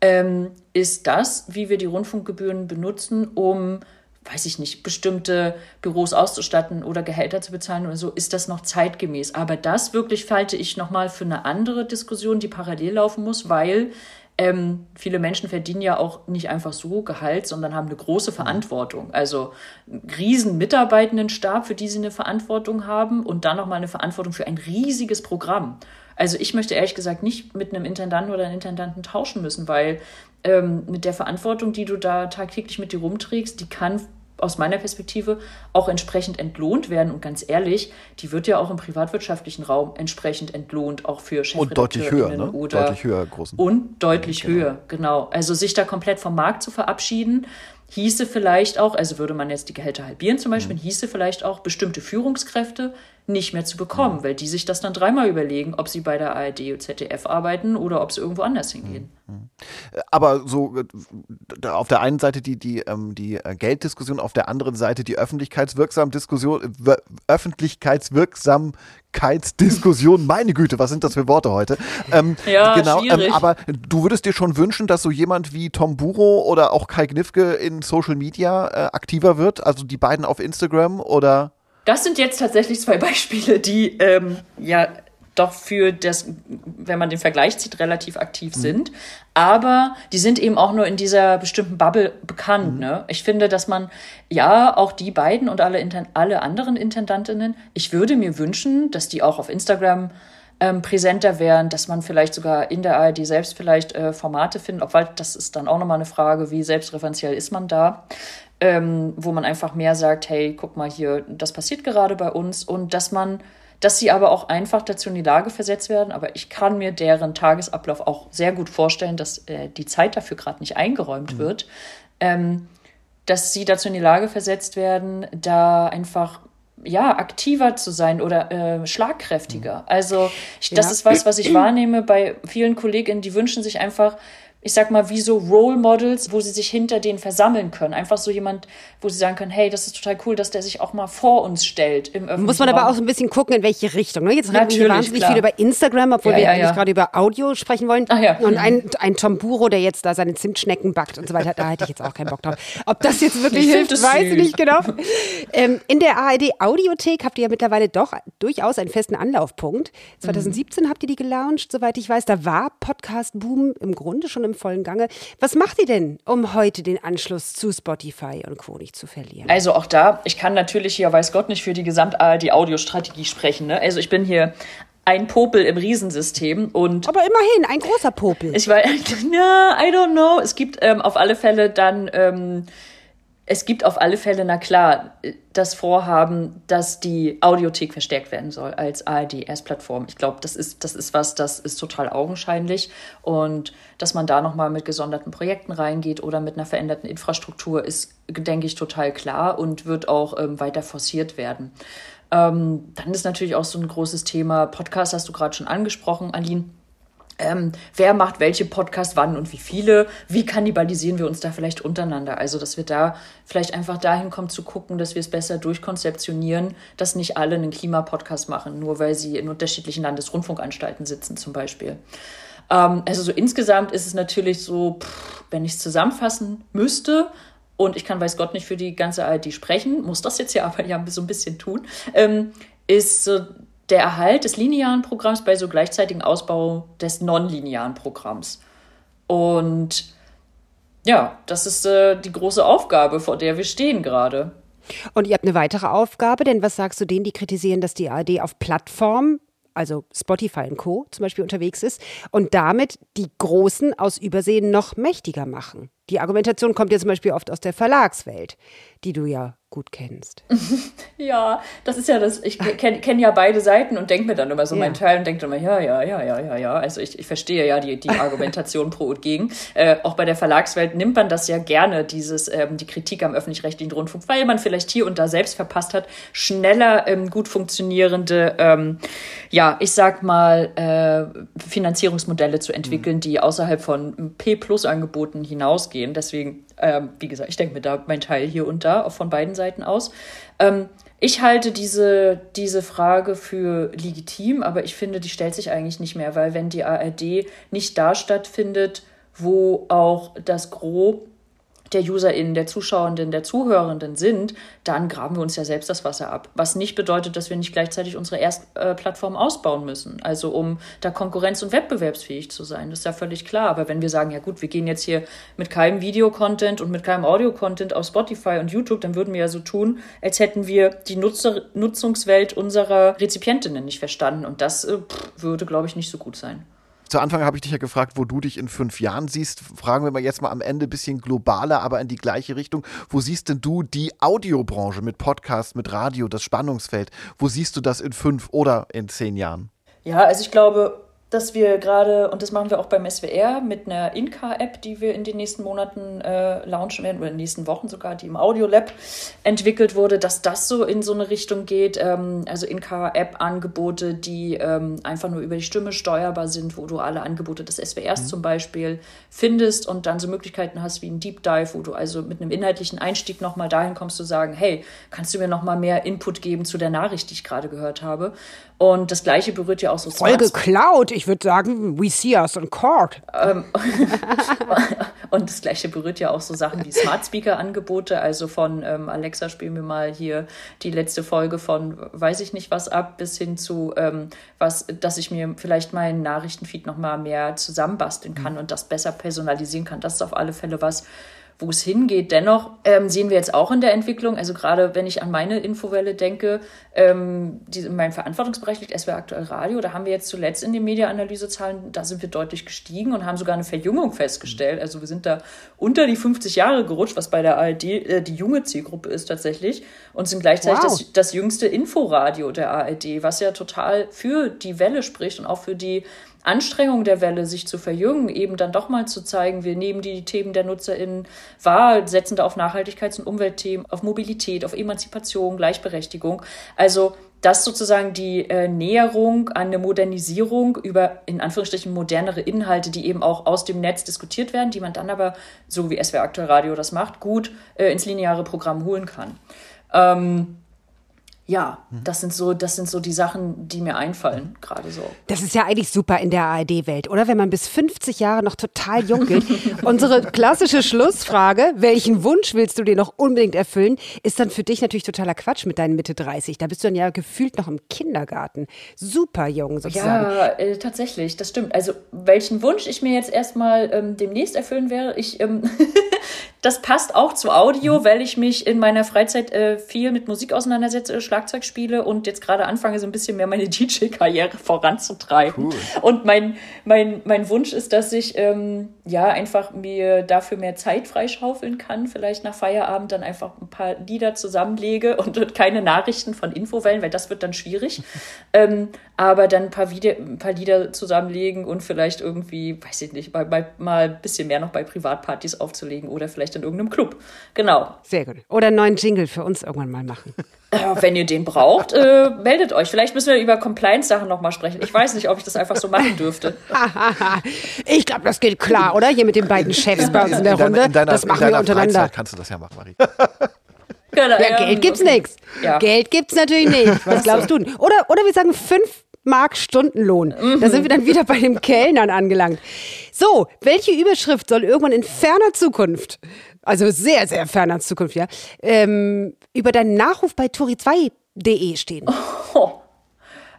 ähm, ist das, wie wir die Rundfunkgebühren benutzen, um, weiß ich nicht, bestimmte Büros auszustatten oder Gehälter zu bezahlen oder so, ist das noch zeitgemäß. Aber das wirklich halte ich nochmal für eine andere Diskussion, die parallel laufen muss, weil ähm, viele Menschen verdienen ja auch nicht einfach so Gehalt, sondern haben eine große Verantwortung. Also einen riesen Mitarbeitendenstab, für die sie eine Verantwortung haben und dann nochmal eine Verantwortung für ein riesiges Programm. Also ich möchte ehrlich gesagt nicht mit einem Intendanten oder einer Intendanten tauschen müssen, weil ähm, mit der Verantwortung, die du da tagtäglich mit dir rumträgst, die kann aus meiner Perspektive auch entsprechend entlohnt werden. Und ganz ehrlich, die wird ja auch im privatwirtschaftlichen Raum entsprechend entlohnt, auch für Chefredakteurinnen und deutlich höher, ne? oder deutlich höher großen. und deutlich genau. höher, genau. Also sich da komplett vom Markt zu verabschieden, hieße vielleicht auch, also würde man jetzt die Gehälter halbieren zum Beispiel, mhm. hieße vielleicht auch bestimmte Führungskräfte nicht mehr zu bekommen, mhm. weil die sich das dann dreimal überlegen, ob sie bei der ARD oder ZDF arbeiten oder ob sie irgendwo anders hingehen. Mhm. Aber so äh, auf der einen Seite die, die, ähm, die äh, Gelddiskussion, auf der anderen Seite die öffentlichkeitswirksam Diskussion, äh, Öffentlichkeitswirksamkeitsdiskussion, meine Güte, was sind das für Worte heute? Ähm, ja, genau, ähm, aber du würdest dir schon wünschen, dass so jemand wie Tom Buro oder auch Kai Gnifke in Social Media äh, aktiver wird, also die beiden auf Instagram oder? Das sind jetzt tatsächlich zwei Beispiele, die ähm, ja doch für das, wenn man den Vergleich zieht, relativ aktiv mhm. sind. Aber die sind eben auch nur in dieser bestimmten Bubble bekannt. Mhm. Ne? Ich finde, dass man, ja, auch die beiden und alle, alle anderen Intendantinnen, ich würde mir wünschen, dass die auch auf Instagram ähm, präsenter wären, dass man vielleicht sogar in der ARD selbst vielleicht äh, Formate findet, obwohl das ist dann auch nochmal eine Frage, wie selbstreferenziell ist man da ähm, wo man einfach mehr sagt, hey, guck mal hier, das passiert gerade bei uns und dass man dass sie aber auch einfach dazu in die Lage versetzt werden. Aber ich kann mir deren Tagesablauf auch sehr gut vorstellen, dass äh, die Zeit dafür gerade nicht eingeräumt mhm. wird. Ähm, dass sie dazu in die Lage versetzt werden, da einfach ja, aktiver zu sein oder äh, schlagkräftiger. Mhm. Also ich, das ja. ist was, was ich wahrnehme bei vielen Kolleginnen, die wünschen sich einfach ich sag mal, wie so Role Models, wo sie sich hinter denen versammeln können. Einfach so jemand, wo sie sagen können, hey, das ist total cool, dass der sich auch mal vor uns stellt im öffentlichen Muss man aber auch so ein bisschen gucken, in welche Richtung. Ne? Jetzt reden wir wahnsinnig klar. viel über Instagram, obwohl ja, wir ja, eigentlich ja. gerade über Audio sprechen wollen. Ach, ja. Und ein, ein Tomburo, der jetzt da seine Zimtschnecken backt und so weiter, da hätte ich jetzt auch keinen Bock drauf. Ob das jetzt wirklich ich hilft, weiß ich nicht genau. Ähm, in der ARD Audiothek habt ihr ja mittlerweile doch durchaus einen festen Anlaufpunkt. 2017 mhm. habt ihr die gelauncht, soweit ich weiß. Da war Podcast Boom im Grunde schon im im vollen Gange. Was macht ihr denn, um heute den Anschluss zu Spotify und Co. nicht zu verlieren? Also auch da, ich kann natürlich hier, weiß Gott nicht, für die Gesamt-ARD-Audiostrategie sprechen. Ne? Also ich bin hier ein Popel im Riesensystem und aber immerhin ein großer Popel. Ich weiß, ja, I don't know. Es gibt ähm, auf alle Fälle dann ähm, es gibt auf alle Fälle, na klar, das Vorhaben, dass die Audiothek verstärkt werden soll als ARD-S-Plattform. Ich glaube, das ist, das ist was, das ist total augenscheinlich. Und dass man da nochmal mit gesonderten Projekten reingeht oder mit einer veränderten Infrastruktur, ist, denke ich, total klar und wird auch ähm, weiter forciert werden. Ähm, dann ist natürlich auch so ein großes Thema, Podcast hast du gerade schon angesprochen, Aline ähm, wer macht welche Podcast wann und wie viele, wie kannibalisieren wir uns da vielleicht untereinander. Also, dass wir da vielleicht einfach dahin kommen zu gucken, dass wir es besser durchkonzeptionieren, dass nicht alle einen Klimapodcast machen, nur weil sie in unterschiedlichen Landesrundfunkanstalten sitzen zum Beispiel. Ähm, also so insgesamt ist es natürlich so, pff, wenn ich es zusammenfassen müsste, und ich kann weiß Gott nicht für die ganze ARD sprechen, muss das jetzt ja aber ja so ein bisschen tun, ähm, ist so der Erhalt des linearen Programms bei so gleichzeitigen Ausbau des nonlinearen Programms. Und ja, das ist äh, die große Aufgabe, vor der wir stehen gerade. Und ihr habt eine weitere Aufgabe, denn was sagst du denen, die kritisieren, dass die ARD auf Plattformen, also Spotify und Co. zum Beispiel unterwegs ist und damit die Großen aus Übersehen noch mächtiger machen? Die Argumentation kommt ja zum Beispiel oft aus der Verlagswelt, die du ja gut kennst. ja, das ist ja das, ich kenne kenn ja beide Seiten und denke mir dann immer so ja. meinen Teil und denke immer, ja, ja, ja, ja, ja, ja. Also ich, ich verstehe ja die, die Argumentation pro und gegen. Äh, auch bei der Verlagswelt nimmt man das ja gerne, dieses, ähm, die Kritik am öffentlich-rechtlichen Rundfunk, weil man vielleicht hier und da selbst verpasst hat, schneller ähm, gut funktionierende, ähm, ja, ich sag mal, äh, Finanzierungsmodelle zu entwickeln, mhm. die außerhalb von P-Plus-Angeboten hinausgehen. Deswegen, ähm, wie gesagt, ich denke mir da mein Teil hier und da, auch von beiden Seiten aus. Ähm, ich halte diese, diese Frage für legitim, aber ich finde, die stellt sich eigentlich nicht mehr, weil wenn die ARD nicht da stattfindet, wo auch das Gros der UserInnen, der Zuschauenden, der Zuhörenden sind, dann graben wir uns ja selbst das Wasser ab. Was nicht bedeutet, dass wir nicht gleichzeitig unsere Erstplattform ausbauen müssen. Also um da konkurrenz- und wettbewerbsfähig zu sein. Das ist ja völlig klar. Aber wenn wir sagen, ja gut, wir gehen jetzt hier mit keinem Videocontent und mit keinem Audio-Content auf Spotify und YouTube, dann würden wir ja so tun, als hätten wir die Nutzer Nutzungswelt unserer Rezipientinnen nicht verstanden. Und das äh, würde, glaube ich, nicht so gut sein zu Anfang habe ich dich ja gefragt, wo du dich in fünf Jahren siehst. Fragen wir mal jetzt mal am Ende ein bisschen globaler, aber in die gleiche Richtung. Wo siehst denn du die Audiobranche mit Podcast, mit Radio, das Spannungsfeld? Wo siehst du das in fünf oder in zehn Jahren? Ja, also ich glaube, dass wir gerade, und das machen wir auch beim SWR mit einer Inka-App, die wir in den nächsten Monaten äh, launchen werden, oder in den nächsten Wochen sogar, die im Audio-Lab entwickelt wurde, dass das so in so eine Richtung geht. Ähm, also Inka-App-Angebote, die ähm, einfach nur über die Stimme steuerbar sind, wo du alle Angebote des SWRs mhm. zum Beispiel findest und dann so Möglichkeiten hast wie ein Deep Dive, wo du also mit einem inhaltlichen Einstieg nochmal dahin kommst zu sagen, hey, kannst du mir nochmal mehr Input geben zu der Nachricht, die ich gerade gehört habe? Und das Gleiche berührt ja auch so Voll geklaut. Ich würde sagen, we see us in court. Ähm, und das Gleiche berührt ja auch so Sachen wie Smart Speaker Angebote. Also von ähm, Alexa, spielen wir mal hier die letzte Folge von weiß ich nicht was ab, bis hin zu ähm, was, dass ich mir vielleicht meinen Nachrichtenfeed noch mal mehr zusammenbasteln kann mhm. und das besser personalisieren kann. Das ist auf alle Fälle was, wo es hingeht. Dennoch ähm, sehen wir jetzt auch in der Entwicklung, also gerade wenn ich an meine Infowelle denke, ähm, die in meinem Verantwortungsbereich liegt SWR aktuell Radio, da haben wir jetzt zuletzt in den Media-Analysezahlen, da sind wir deutlich gestiegen und haben sogar eine Verjüngung festgestellt. Also wir sind da unter die 50 Jahre gerutscht, was bei der ARD äh, die junge Zielgruppe ist tatsächlich und sind gleichzeitig wow. das, das jüngste Inforadio der ARD, was ja total für die Welle spricht und auch für die Anstrengung der Welle, sich zu verjüngen, eben dann doch mal zu zeigen, wir nehmen die Themen der NutzerInnen wahr, setzen da auf Nachhaltigkeits- und Umweltthemen, auf Mobilität, auf Emanzipation, Gleichberechtigung. Also das sozusagen die äh, Näherung an eine Modernisierung über in Anführungsstrichen modernere Inhalte, die eben auch aus dem Netz diskutiert werden, die man dann aber, so wie SWR Aktuell Radio das macht, gut äh, ins lineare Programm holen kann. Ähm, ja, hm. das sind so, das sind so die Sachen, die mir einfallen, gerade so. Das ist ja eigentlich super in der ARD-Welt, oder? Wenn man bis 50 Jahre noch total jung gilt. Unsere klassische Schlussfrage, welchen Wunsch willst du dir noch unbedingt erfüllen, ist dann für dich natürlich totaler Quatsch mit deinen Mitte 30. Da bist du dann ja gefühlt noch im Kindergarten. Super jung sozusagen. Ja, äh, tatsächlich, das stimmt. Also, welchen Wunsch ich mir jetzt erstmal ähm, demnächst erfüllen wäre, ich, ähm, das passt auch zu Audio, mhm. weil ich mich in meiner Freizeit äh, viel mit Musik auseinandersetze, Schlagzeug spiele und jetzt gerade anfange, so ein bisschen mehr meine DJ-Karriere voranzutreiben. Cool. Und mein, mein, mein Wunsch ist, dass ich ähm, ja einfach mir dafür mehr Zeit freischaufeln kann, vielleicht nach Feierabend dann einfach ein paar Lieder zusammenlege und keine Nachrichten von Infowellen, weil das wird dann schwierig. ähm, aber dann ein paar, Video, ein paar Lieder zusammenlegen und vielleicht irgendwie, weiß ich nicht, mal, mal, mal ein bisschen mehr noch bei Privatpartys aufzulegen oder vielleicht in irgendeinem Club. Genau. Sehr gut. Oder einen neuen Jingle für uns irgendwann mal machen. Äh, wenn ihr den braucht, äh, meldet euch. Vielleicht müssen wir über Compliance-Sachen nochmal sprechen. Ich weiß nicht, ob ich das einfach so machen dürfte. ich glaube, das geht klar, oder? Hier mit den beiden Chefs bei uns in der in Runde. In deiner, das machen wir untereinander. Freizeit kannst du das ja machen, Marie. Genau, ja, Geld gibt's okay. nichts. Ja. Geld gibt's natürlich nicht. Was glaubst du? Oder, oder wir sagen fünf Mark Stundenlohn. Mhm. Da sind wir dann wieder bei den Kellnern angelangt. So, welche Überschrift soll irgendwann in ferner Zukunft also sehr, sehr ferner Zukunft, ja, ähm, über deinen Nachruf bei turi2.de stehen. Oh,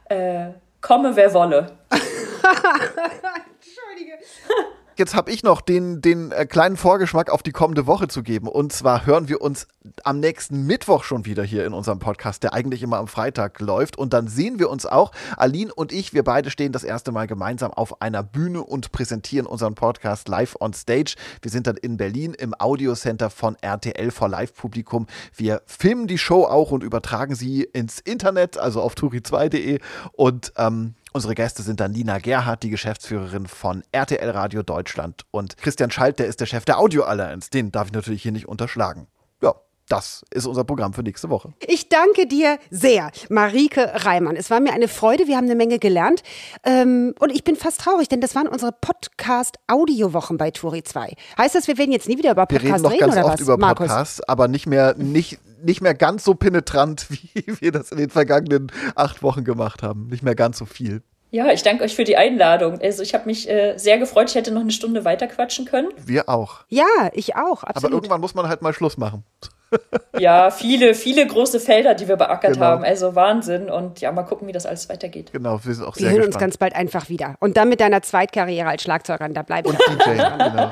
äh, komme, wer wolle. Entschuldige. Jetzt habe ich noch den, den äh, kleinen Vorgeschmack auf die kommende Woche zu geben. Und zwar hören wir uns am nächsten Mittwoch schon wieder hier in unserem Podcast, der eigentlich immer am Freitag läuft. Und dann sehen wir uns auch. Aline und ich, wir beide stehen das erste Mal gemeinsam auf einer Bühne und präsentieren unseren Podcast live on stage. Wir sind dann in Berlin im Audiocenter von RTL vor Live-Publikum. Wir filmen die Show auch und übertragen sie ins Internet, also auf turi2.de. Und ähm, Unsere Gäste sind dann Nina Gerhardt, die Geschäftsführerin von RTL Radio Deutschland und Christian Schalt, der ist der Chef der Audio Alliance. Den darf ich natürlich hier nicht unterschlagen. Ja, das ist unser Programm für nächste Woche. Ich danke dir sehr, Marike Reimann. Es war mir eine Freude, wir haben eine Menge gelernt. Ähm, und ich bin fast traurig, denn das waren unsere Podcast-Audio-Wochen bei Turi 2. Heißt das, wir werden jetzt nie wieder über Podcast wir reden? noch reden, ganz oder oft was? über Podcasts, aber nicht mehr, nicht, nicht mehr ganz so penetrant, wie wir das in den vergangenen acht Wochen gemacht haben. Nicht mehr ganz so viel. Ja, ich danke euch für die Einladung. Also ich habe mich äh, sehr gefreut. Ich hätte noch eine Stunde weiter quatschen können. Wir auch. Ja, ich auch. Absolut. Aber irgendwann muss man halt mal Schluss machen. ja, viele, viele große Felder, die wir beackert genau. haben. Also Wahnsinn. Und ja, mal gucken, wie das alles weitergeht. Genau, wir sind auch wir sehr Wir hören uns ganz bald einfach wieder. Und dann mit deiner Zweitkarriere als Schlagzeugerin, da bleibe ich. Und DJ, genau.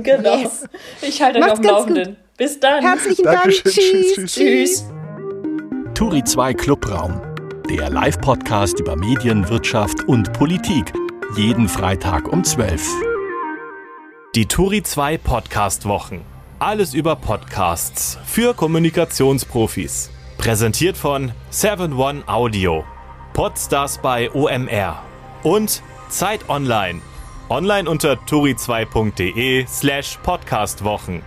genau. Yes. Ich halte euch auf dem Laufenden. Gut. Bis dann. Herzlichen Dankeschön. Dank. Tschüss. Tschüss. Tschüss. Turi 2 Clubraum der Live-Podcast über Medien, Wirtschaft und Politik. Jeden Freitag um 12. Die Turi 2 Podcast-Wochen. Alles über Podcasts für Kommunikationsprofis. Präsentiert von 7one Audio. Podstars bei OMR. Und Zeit Online. Online unter turi2.de slash podcastwochen.